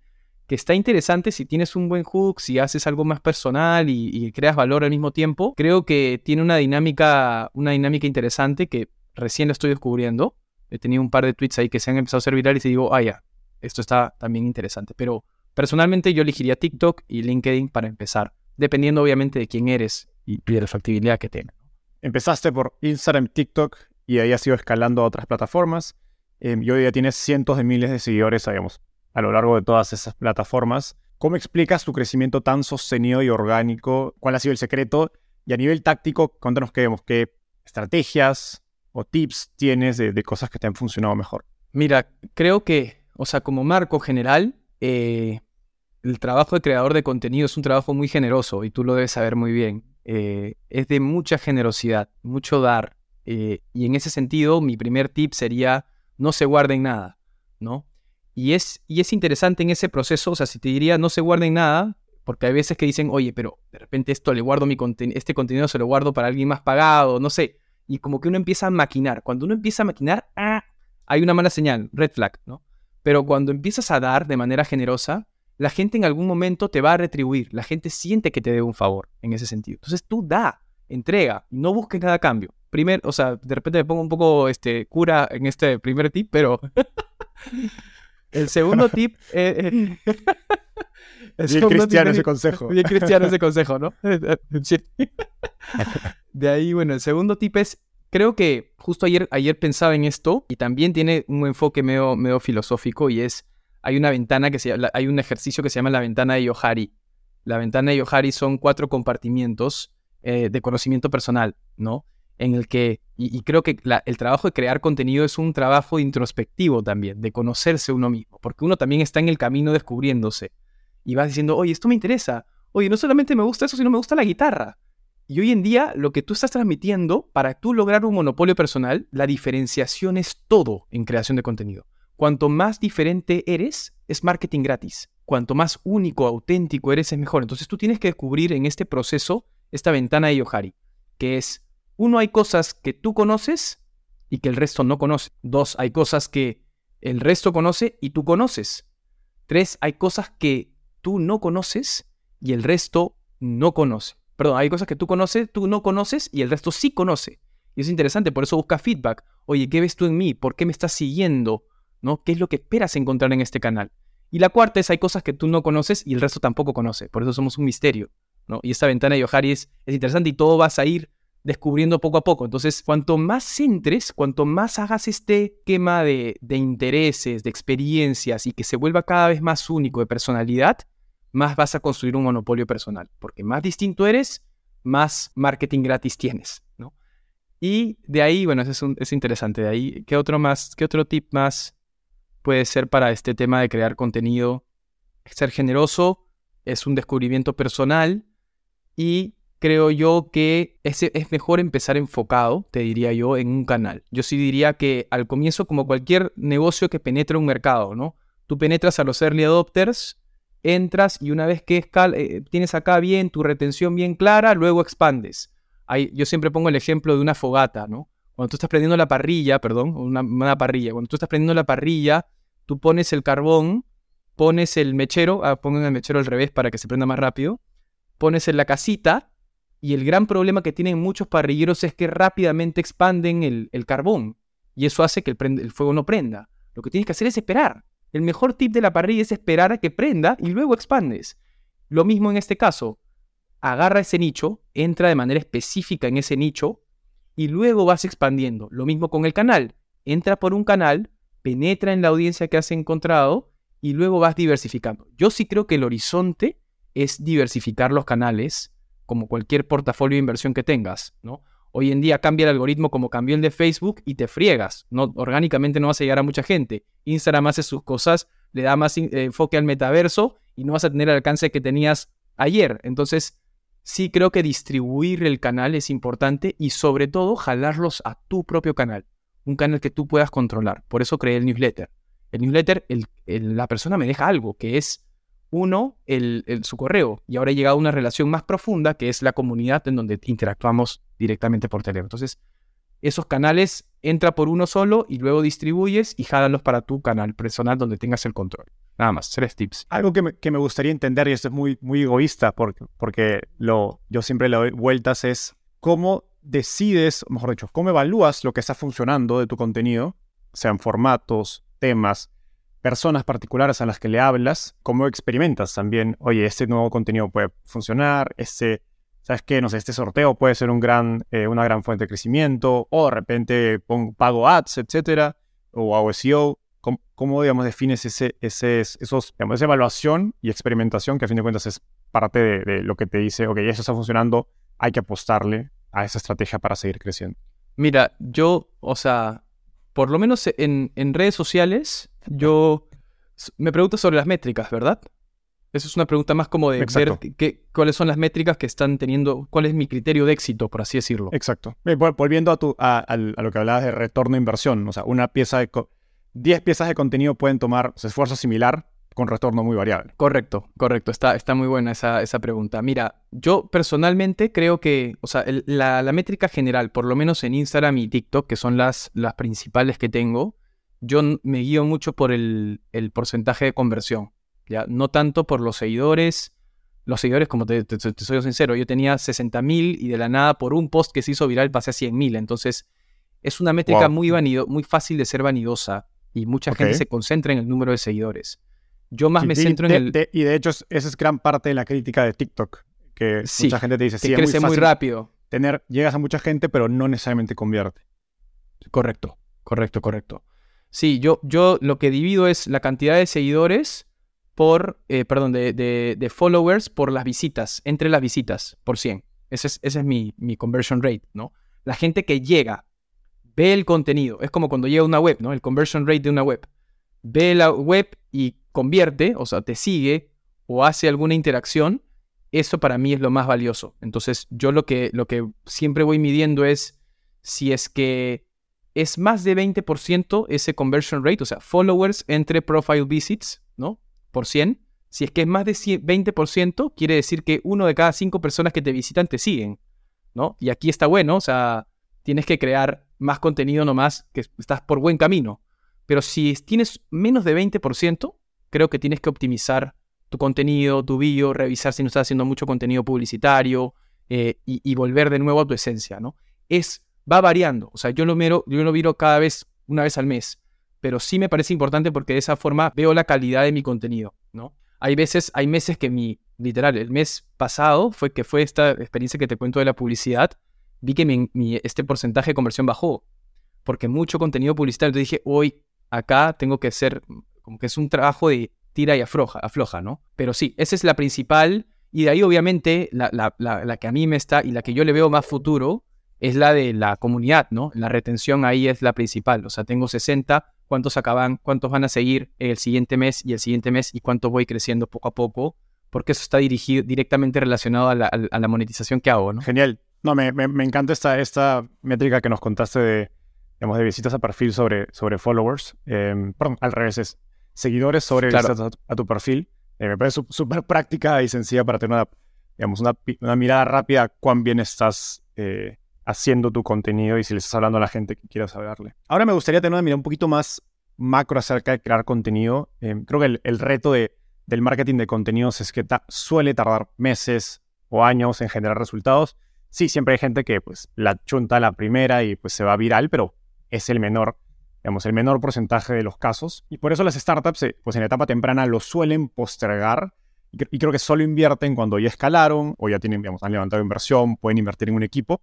que está interesante si tienes un buen hook, si haces algo más personal y, creas valor al mismo tiempo. Creo que tiene una dinámica, una dinámica interesante que recién lo estoy descubriendo. He tenido un par de tweets ahí que se han empezado a hacer virales y digo, ah, ya, esto está también interesante. Pero personalmente yo elegiría TikTok y LinkedIn para empezar, dependiendo obviamente de quién eres y de la factibilidad que tenga. Empezaste por Instagram, TikTok y ahí has ido escalando a otras plataformas. Eh, y hoy ya tienes cientos de miles de seguidores, sabemos, a lo largo de todas esas plataformas. ¿Cómo explicas tu crecimiento tan sostenido y orgánico? ¿Cuál ha sido el secreto? Y a nivel táctico, cuéntanos qué, qué estrategias o tips tienes de, de, cosas que te han funcionado mejor. Mira, creo que, o sea, como marco general, eh, el trabajo de creador de contenido es un trabajo muy generoso y tú lo debes saber muy bien. Eh, es de mucha generosidad, mucho dar. Eh, y en ese sentido, mi primer tip sería no se guarden nada, ¿no? Y es, y es interesante en ese proceso, o sea, si te diría no se guarden nada, porque hay veces que dicen, oye, pero de repente esto le guardo mi conten este contenido, se lo guardo para alguien más pagado, no sé. Y como que uno empieza a maquinar. Cuando uno empieza a maquinar, ah, hay una mala señal, red flag, ¿no? Pero cuando empiezas a dar de manera generosa, la gente en algún momento te va a retribuir. La gente siente que te debe un favor en ese sentido. Entonces tú da, entrega, no busques nada a cambio. Primero, o sea, de repente me pongo un poco este, cura en este primer tip, pero <laughs> el segundo <laughs> tip... Eh, eh, <laughs> el bien cristiano ese consejo. Bien cristiano ese consejo, ¿no? De ahí, bueno, el segundo tip es creo que justo ayer, ayer pensaba en esto y también tiene un enfoque medio, medio filosófico y es, hay una ventana que se hay un ejercicio que se llama la ventana de Yohari. La ventana de Yohari son cuatro compartimientos eh, de conocimiento personal, ¿no? en el que, y, creo que el trabajo de crear contenido es un trabajo introspectivo también, de conocerse uno mismo, porque uno también está en el camino descubriéndose y vas diciendo, oye, esto me interesa, oye, no solamente me gusta eso, sino me gusta la guitarra. Y hoy en día lo que tú estás transmitiendo, para tú lograr un monopolio personal, la diferenciación es todo en creación de contenido. Cuanto más diferente eres, es marketing gratis. Cuanto más único, auténtico eres, es mejor. Entonces tú tienes que descubrir en este proceso esta ventana de Yohari, que es, uno, hay cosas que tú conoces y que el resto no conoce. Dos, hay cosas que el resto conoce y tú conoces. Tres, hay cosas que tú no conoces y el resto no conoce. Perdón, hay cosas que tú conoces, tú no conoces y el resto sí conoce. Y es interesante, por eso busca feedback. Oye, ¿qué ves tú en mí? ¿Por qué me estás siguiendo? ¿No? ¿Qué es lo que esperas encontrar en este canal? Y la cuarta es hay cosas que tú no conoces y el resto tampoco conoce. Por eso somos un misterio. ¿no? Y esta ventana de Yohari es, interesante y todo vas a ir descubriendo poco a poco. Entonces, cuanto más entres, cuanto más hagas este quema de, de intereses, de experiencias y que se vuelva cada vez más único de personalidad, más vas a construir un monopolio personal. Porque más distinto eres, más marketing gratis tienes, ¿no? Y de ahí, bueno, es, es interesante. De ahí, ¿qué otro más, qué otro tip más puede ser para este tema de crear contenido. Ser generoso es un descubrimiento personal y creo yo que es, es mejor empezar enfocado, te diría yo, en un canal. Yo sí diría que al comienzo, como cualquier negocio que penetra un mercado, ¿no? Tú penetras a los early adopters, entras y una vez que eh, tienes acá bien tu retención bien clara, luego expandes. yo siempre pongo el ejemplo de una fogata, ¿no? Cuando tú estás prendiendo la parrilla, perdón, una, una parrilla, cuando tú estás prendiendo la parrilla, tú pones el carbón, pones el mechero, ah, pongan el mechero al revés para que se prenda más rápido, pones en la casita y el gran problema que tienen muchos parrilleros es que rápidamente expanden el, carbón y eso hace que el, el, fuego no prenda. Lo que tienes que hacer es esperar. El mejor tip de la parrilla es esperar a que prenda y luego expandes. Lo mismo en este caso. Agarra ese nicho, entra de manera específica en ese nicho y luego vas expandiendo. Lo mismo con el canal. Entra por un canal, penetra en la audiencia que has encontrado y luego vas diversificando. Yo sí creo que el horizonte es diversificar los canales como cualquier portafolio de inversión que tengas. Hoy en día cambia el algoritmo como cambió el de Facebook y te friegas. No, orgánicamente no vas a llegar a mucha gente. Instagram hace sus cosas, le da más enfoque al metaverso y no vas a tener el alcance que tenías ayer. Entonces, sí creo que distribuir el canal es importante y sobre todo jalarlos a tu propio canal un canal que tú puedas controlar. Por eso creé el newsletter. El newsletter, la persona me deja algo, que es, uno, el, su correo. Y ahora he llegado a una relación más profunda, que es la comunidad en donde interactuamos directamente por teléfono. Entonces, esos canales entra por uno solo y luego distribuyes y jálalos para tu canal personal donde tengas el control. Nada más, tres tips. Algo que me, gustaría entender, y esto es muy, egoísta porque, yo siempre le doy vueltas, es cómo decides, mejor dicho, cómo evalúas lo que está funcionando de tu contenido, sean formatos, temas, personas particulares a las que le hablas, cómo experimentas también, oye, este nuevo contenido puede funcionar, este, ¿sabes qué? No sé, este sorteo puede ser un gran, eh, una gran fuente de crecimiento, o de repente pongo, pago ads, etcétera, o hago SEO. ¿Cómo, digamos, defines ese, ese, esos, esa evaluación y experimentación que a fin de cuentas es parte de, de lo que te dice, ok, eso está funcionando, hay que apostarle a esa estrategia para seguir creciendo? Mira, yo, o sea, por lo menos en, redes sociales, yo me pregunto sobre las métricas, ¿verdad? Esa es una pregunta más como de ver qué, cuáles son las métricas que están teniendo, cuál es mi criterio de éxito, por así decirlo. Exacto. Volviendo a, tu, a, lo que hablabas de retorno de inversión, o sea, una pieza de... 10 piezas de contenido pueden tomar esfuerzo similar con retorno muy variable. Correcto, correcto. Está, está muy buena esa, esa pregunta. Mira, yo personalmente creo que, o sea, la, métrica general, por lo menos en Instagram y TikTok, que son las, las principales que tengo, yo me guío mucho por el, porcentaje de conversión. ¿ya? No tanto por los seguidores. Los seguidores, como te, soy sincero, yo tenía 60.000 y de la nada por un post que se hizo viral pasé a 100.000. Entonces, es una métrica muy, vanido, muy fácil de ser vanidosa y mucha gente se concentra en el número de seguidores. Yo más me centro en el... y de hecho, esa es gran parte de la crítica de TikTok. Que mucha gente te dice, sí, crece muy, rápido. Tener, llegas a mucha gente, pero no necesariamente convierte. Correcto, correcto, correcto. Sí, yo, yo lo que divido es la cantidad de seguidores por, eh, perdón, de, de, followers por las visitas, entre las visitas, por 100. Ese es, ese es mi, mi conversion rate, ¿no? La gente que llega, ve el contenido, es como cuando llega una web, ¿no? El conversion rate de una web. Ve la web y convierte, o sea, te sigue o hace alguna interacción, eso para mí es lo más valioso. Entonces, yo lo que, lo que siempre voy midiendo es si es que es más de 20% ese conversion rate, o sea, followers entre profile visits, ¿no? Por 100. Si es que es más de 20%, quiere decir que uno de cada cinco personas que te visitan te siguen, ¿no? Y aquí está bueno, o sea, tienes que crear más contenido nomás, que estás por buen camino. Pero si tienes menos de 20%, creo que tienes que optimizar tu contenido, tu bio, revisar si no estás haciendo mucho contenido publicitario eh, y, volver de nuevo a tu esencia, ¿no? Es, va variando, o sea, yo lo miro, yo lo miro cada vez, una vez al mes, pero sí me parece importante porque de esa forma veo la calidad de mi contenido, ¿no? Hay veces, hay meses que mi, literal, el mes pasado fue que fue esta experiencia que te cuento de la publicidad, vi que mi, este porcentaje de conversión bajó, porque mucho contenido publicitario, entonces dije, hoy acá tengo que ser, como que es un trabajo de tira y afloja, afloja, ¿no? Pero sí, esa es la principal. Y de ahí, obviamente, la, la, que a mí me está y la que yo le veo más futuro es la de la comunidad, ¿no? La retención ahí es la principal. O sea, tengo 60, ¿cuántos acaban? ¿Cuántos van a seguir el siguiente mes y el siguiente mes? ¿Y cuántos voy creciendo poco a poco? Porque eso está dirigido, directamente relacionado a la, monetización que hago, ¿no? Genial. No, me, me, encanta esta, esta métrica que nos contaste de, digamos, de visitas a perfil sobre, sobre followers. Em, perdón, al revés, es seguidores sobre a, tu perfil. Eh, me parece súper práctica y sencilla para tener una, digamos, una, mirada rápida a cuán bien estás eh, haciendo tu contenido y si le estás hablando a la gente que quieras hablarle. Ahora me gustaría tener una mirada un poquito más macro acerca de crear contenido. Eh, creo que el, reto de, del marketing de contenidos es que suele tardar meses o años en generar resultados. Sí, siempre hay gente que pues la chunta a la primera y pues se va viral, pero es el menor digamos, el menor porcentaje de los casos. Y por eso las startups, eh, pues en etapa temprana lo suelen postergar y, creo que solo invierten cuando ya escalaron o ya tienen, digamos, han levantado inversión, pueden invertir en un equipo,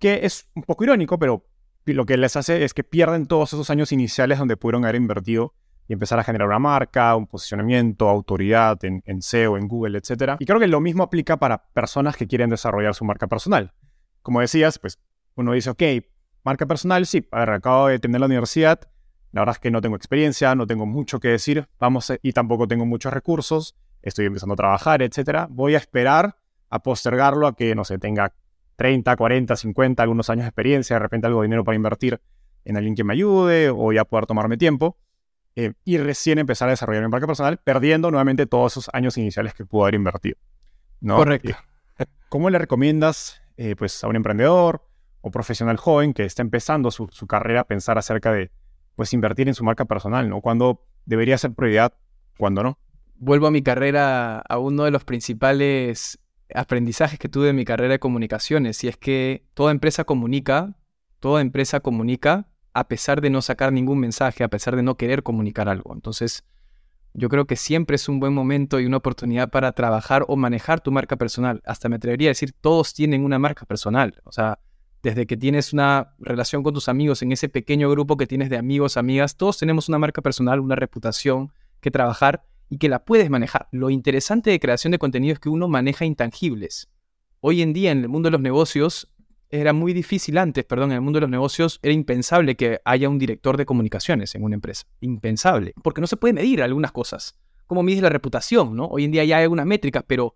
que es un poco irónico, pero lo que les hace es que pierden todos esos años iniciales donde pudieron haber invertido y empezar a generar una marca, un posicionamiento, autoridad en, en SEO, en Google, etc. Y creo que lo mismo aplica para personas que quieren desarrollar su marca personal. Como decías, pues uno dice, ok, Marca personal, sí. A ver, acabo de terminar la universidad. La verdad es que no tengo experiencia, no tengo mucho que decir. Vamos y tampoco tengo muchos recursos. Estoy empezando a trabajar, etcétera. Voy a esperar a postergarlo a que, no sé, tenga 30, 40, 50, algunos años de experiencia, de repente algo de dinero para invertir en alguien que me ayude o ya poder tomarme tiempo. Eh, y recién empezar a desarrollar mi marca personal, perdiendo nuevamente todos esos años iniciales que pudo haber invertido. ¿no? Correcto. ¿Cómo le recomiendas eh, pues, a un emprendedor o profesional joven que está empezando su, carrera a pensar acerca de pues invertir en su marca personal, ¿no? Cuando debería ser prioridad, cuando no. Vuelvo a mi carrera, a uno de los principales aprendizajes que tuve en mi carrera de comunicaciones, y es que toda empresa comunica, toda empresa comunica a pesar de no sacar ningún mensaje, a pesar de no querer comunicar algo. Entonces, yo creo que siempre es un buen momento y una oportunidad para trabajar o manejar tu marca personal. Hasta me atrevería a decir, todos tienen una marca personal. O sea, desde que tienes una relación con tus amigos, en ese pequeño grupo que tienes de amigos, amigas, todos tenemos una marca personal, una reputación que trabajar y que la puedes manejar. Lo interesante de creación de contenido es que uno maneja intangibles. Hoy en día en el mundo de los negocios era muy difícil antes, perdón, en el mundo de los negocios era impensable que haya un director de comunicaciones en una empresa. Impensable, porque no se puede medir algunas cosas. ¿Cómo mides la reputación, no? Hoy en día ya hay algunas métricas, pero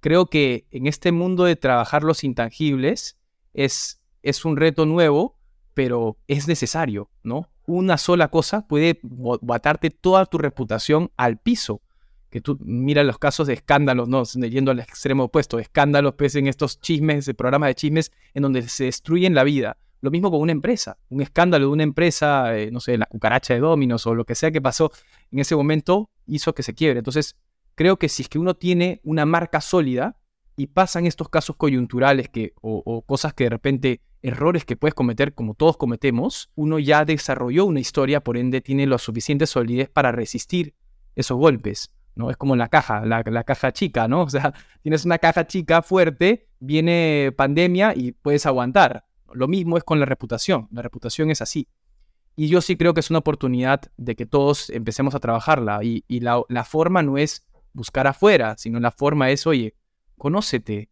creo que en este mundo de trabajar los intangibles es es un reto nuevo, pero es necesario, ¿no? Una sola cosa puede batarte toda tu reputación al piso. Que tú mira los casos de escándalos, ¿no? Yendo al extremo opuesto, escándalos pues, en estos chismes, de programas de chismes, en donde se destruyen la vida. Lo mismo con una empresa. Un escándalo de una empresa, eh, no sé, la cucaracha de Dominos o lo que sea que pasó en ese momento, hizo que se quiebre. Entonces, creo que si es que uno tiene una marca sólida y pasan estos casos coyunturales que, o cosas que de repente errores que puedes cometer como todos cometemos, uno ya desarrolló una historia, por ende tiene la suficiente solidez para resistir esos golpes. ¿no? Es como la caja, la, caja chica, ¿no? <laughs> O sea, tienes una caja chica fuerte, viene pandemia y puedes aguantar. Lo mismo es con la reputación, la reputación es así. Y yo sí creo que es una oportunidad de que todos empecemos a trabajarla. Y, la, la, forma no es buscar afuera, sino la forma es, oye, conócete,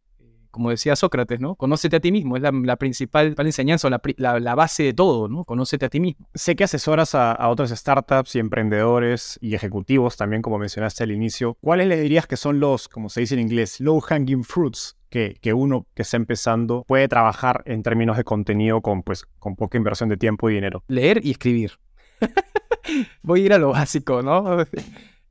como decía Sócrates, ¿no? Conócete a ti mismo, es la, principal, enseñanza, la, la, base de todo, ¿no? Conócete a ti mismo. Sé que asesoras a, a, otras startups y emprendedores y ejecutivos también, como mencionaste al inicio. ¿Cuáles le dirías que son los, como se dice en inglés, low hanging fruits que, que, uno que está empezando puede trabajar en términos de contenido con, pues, con poca inversión de tiempo y dinero? Leer y escribir. <laughs> Voy a ir a lo básico, ¿no?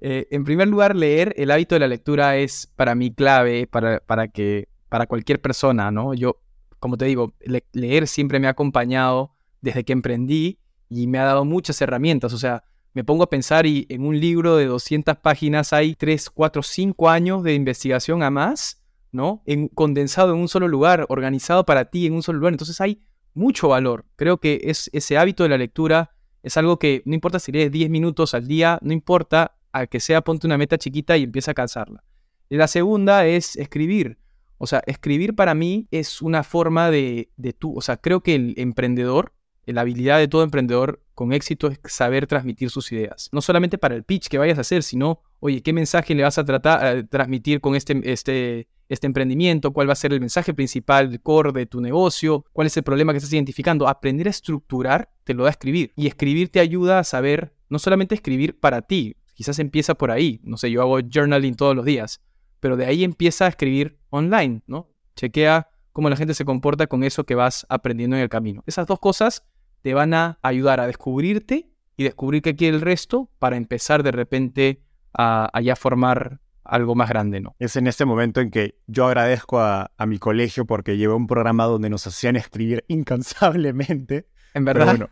Eh, en primer lugar, leer, el hábito de la lectura es para mí clave para, para que, para cualquier persona, ¿no? Yo, como te digo, leer siempre me ha acompañado desde que emprendí y me ha dado muchas herramientas, o sea, me pongo a pensar y en un libro de 200 páginas hay 3, 4, 5 años de investigación a más, ¿no? En, condensado en un solo lugar, organizado para ti en un solo lugar. Entonces hay mucho valor. Creo que es, ese hábito de la lectura es algo que no importa si lees 10 minutos al día, no importa, a que sea ponte una meta chiquita y empieza a calzarla. Y la segunda es escribir. O sea, escribir para mí es una forma de, de tú. O sea, creo que el emprendedor, la habilidad de todo emprendedor con éxito es saber transmitir sus ideas. No solamente para el pitch que vayas a hacer, sino, oye, ¿qué mensaje le vas a tratar, a transmitir con este, este, este emprendimiento? ¿Cuál va a ser el mensaje principal, el core de tu negocio? ¿Cuál es el problema que estás identificando? Aprender a estructurar te lo da a escribir. Y escribir te ayuda a saber, no solamente escribir para ti, Quizás empieza por ahí. No sé, yo hago journaling todos los días. Pero de ahí empieza a escribir online, ¿no? Chequea cómo la gente se comporta con eso que vas aprendiendo en el camino. Esas dos cosas te van a ayudar a descubrirte y descubrir qué quiere el resto para empezar de repente a, ya formar algo más grande, ¿no? Es en este momento en que yo agradezco a, mi colegio porque llevé un programa donde nos hacían escribir <laughs> incansablemente. En verdad.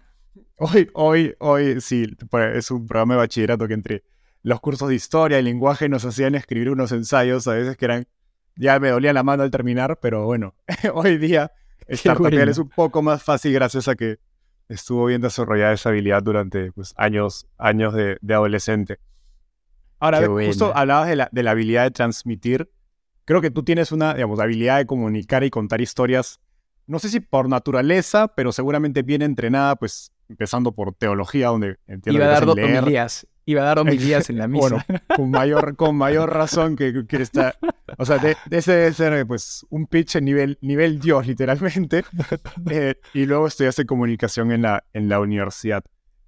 hoy, hoy, hoy sí, pues, es un programa de bachillerato que entré los cursos de historia y lenguaje nos hacían escribir unos ensayos, a veces que eran, ya me dolía la mano al terminar, pero bueno, <laughs> hoy día Startupial es un poco más fácil gracias a que estuvo bien desarrollada esa habilidad durante pues, años, años de, adolescente. Ahora, justo hablabas de la, de la habilidad de transmitir. Creo que tú tienes una, digamos, habilidad de comunicar y contar historias, no sé si por naturaleza, pero seguramente bien entrenada, pues empezando por teología, donde entiendo Iba a dar dos Iba a dar homilías en la <laughs> misa. Bueno, con mayor, con mayor razón que, que está. O sea, de, ese debe ser pues un pitch en nivel, nivel Dios, literalmente. <laughs> Eh, y luego estudiaste comunicación en la, en la universidad.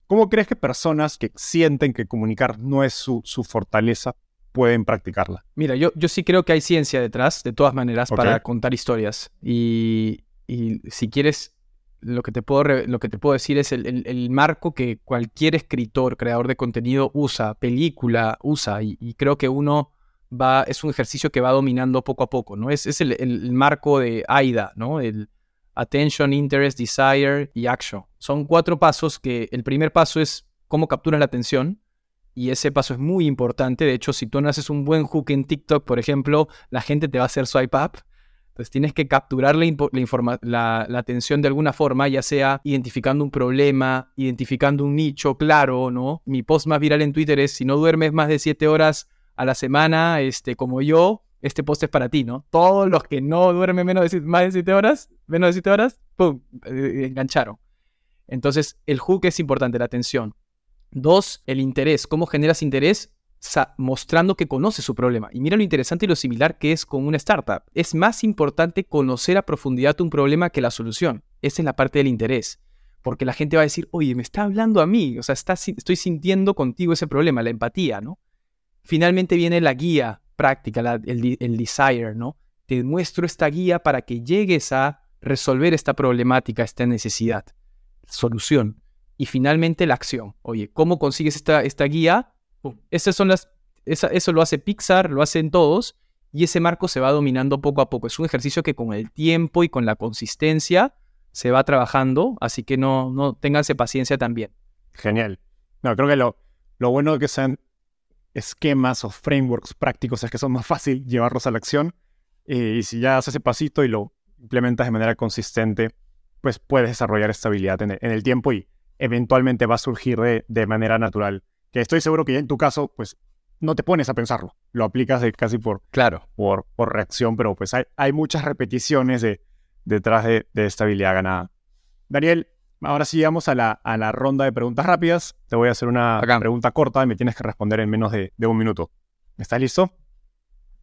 ¿Cómo crees que personas que sienten que comunicar no es su, su fortaleza pueden practicarla? Mira, yo, yo sí creo que hay ciencia detrás, de todas maneras, para contar historias. Y, y si quieres lo que te puedo, lo que te puedo decir es el, marco que cualquier escritor, creador de contenido usa, película usa, y, creo que uno va, es un ejercicio que va dominando poco a poco, ¿no? Es, es el, marco de AIDA, ¿no? El Attention, Interest, Desire y Action. Son cuatro pasos que el primer paso es cómo capturas la atención, y ese paso es muy importante. De hecho, si tú no haces un buen hook en TikTok, por ejemplo, la gente te va a hacer swipe up. Entonces tienes que capturar la, atención de alguna forma, ya sea identificando un problema, identificando un nicho claro, ¿no? Mi post más viral en Twitter es, si no duermes más de 7 horas a la semana, este, como yo, este post es para ti, ¿no? Todos los que no duermen menos de, más de 7 horas, menos de 7 horas, ¡pum! Eh, engancharon. Entonces, el hook es importante, la atención. Dos, el interés. ¿Cómo generas interés? Mostrando que conoce su problema. Y mira lo interesante y lo similar que es con una startup. Es más importante conocer a profundidad un problema que la solución. Esa es la parte del interés. Porque la gente va a decir, oye, me está hablando a mí, o sea, estoy sintiendo contigo ese problema, la empatía, ¿no? Finalmente viene la guía práctica, el, el desire, ¿no? Te muestro esta guía para que llegues a resolver esta problemática, esta necesidad, solución. Y finalmente la acción. Oye, ¿cómo consigues esta, esta guía? Esas son las, eso lo hace Pixar, lo hacen todos, y ese marco se va dominando poco a poco. Es un ejercicio que con el tiempo y con la consistencia se va trabajando, así que no, no ténganse paciencia también. Genial. No, creo que lo, lo bueno que sean esquemas o frameworks prácticos es que son más fácil llevarlos a la acción. y si ya haces ese pasito y lo implementas de manera consistente, pues puedes desarrollar esta habilidad en el, tiempo y eventualmente va a surgir de, de manera natural que estoy seguro que en tu caso, pues no te pones a pensarlo, lo aplicas casi por, claro. por, por reacción, pero pues hay, hay muchas repeticiones de, detrás de, de, esta habilidad ganada. Daniel, ahora sí vamos a la, a la ronda de preguntas rápidas. Te voy a hacer una pregunta corta y me tienes que responder en menos de, de un minuto. ¿Estás listo?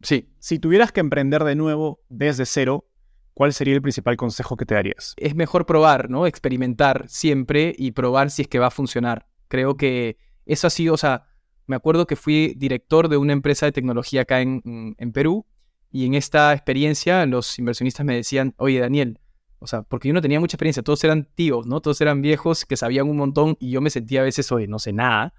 Sí. Si tuvieras que emprender de nuevo desde cero, ¿cuál sería el principal consejo que te darías? Es mejor probar, ¿no? Experimentar siempre y probar si es que va a funcionar. Creo que eso ha sido, o sea, me acuerdo que fui director de una empresa de tecnología acá en, Perú y en esta experiencia los inversionistas me decían, oye Daniel, o sea, porque yo no tenía mucha experiencia, todos eran tíos, ¿no? Todos eran viejos que sabían un montón y yo me sentía a veces, oye, no sé nada,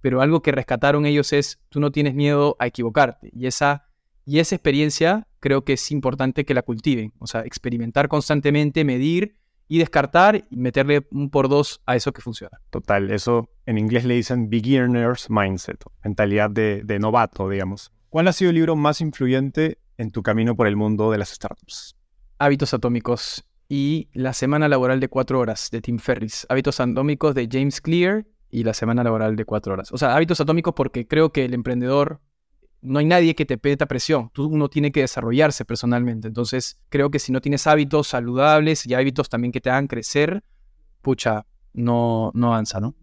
pero algo que rescataron ellos es, tú no tienes miedo a equivocarte. Y esa, y esa experiencia creo que es importante que la cultiven, o sea, experimentar constantemente, medir y descartar y meterle un por dos a eso que funciona. Total, eso en inglés le dicen beginner's mindset, mentalidad de, de novato, digamos. ¿Cuál ha sido el libro más influyente en tu camino por el mundo de las startups? Hábitos atómicos y La Semana Laboral de Cuatro Horas de Tim Ferriss. Hábitos Atómicos de James Clear y La Semana Laboral de Cuatro Horas. O sea, hábitos atómicos porque creo que el emprendedor, no hay nadie que te peta presión. Tú, uno tiene que desarrollarse personalmente. Entonces, creo que si no tienes hábitos saludables y hábitos también que te hagan crecer, pucha, no, no avanza, ¿no?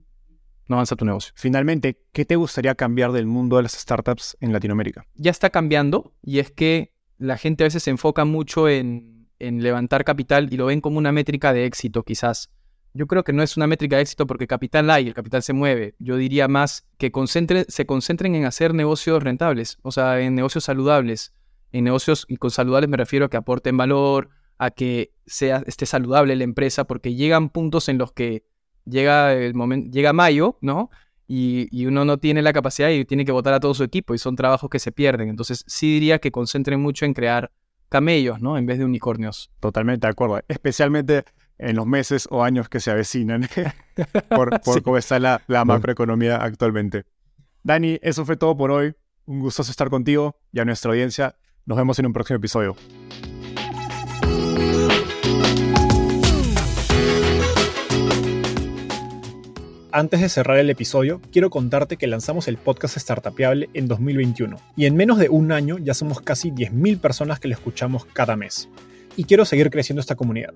No avanza tu negocio. Finalmente, ¿qué te gustaría cambiar del mundo de las startups en Latinoamérica? Ya está cambiando y es que la gente a veces se enfoca mucho en en levantar capital y lo ven como una métrica de éxito quizás. Yo creo que no es una métrica de éxito porque capital hay, el capital se mueve. Yo diría más que se concentren en hacer negocios rentables, o sea, en negocios saludables. En negocios, y con saludables me refiero a que aporten valor, a que sea, esté saludable la empresa, porque llegan puntos en los que llega el momento, llega mayo, ¿no? Y, y, uno no tiene la capacidad y tiene que votar a todo su equipo y son trabajos que se pierden. Entonces sí diría que concentren mucho en crear camellos, ¿no? En vez de unicornios. Totalmente de acuerdo. Especialmente en los meses o años que se avecinan <laughs> por, <laughs> cómo está la, la macroeconomía actualmente. Dani, eso fue todo por hoy. Un gustoso estar contigo y a nuestra audiencia. Nos vemos en un próximo episodio. Antes de cerrar el episodio, quiero contarte que lanzamos el podcast Startupiable en 2021 y en menos de un año ya somos casi 10.000 personas que lo escuchamos cada mes. Y quiero seguir creciendo esta comunidad.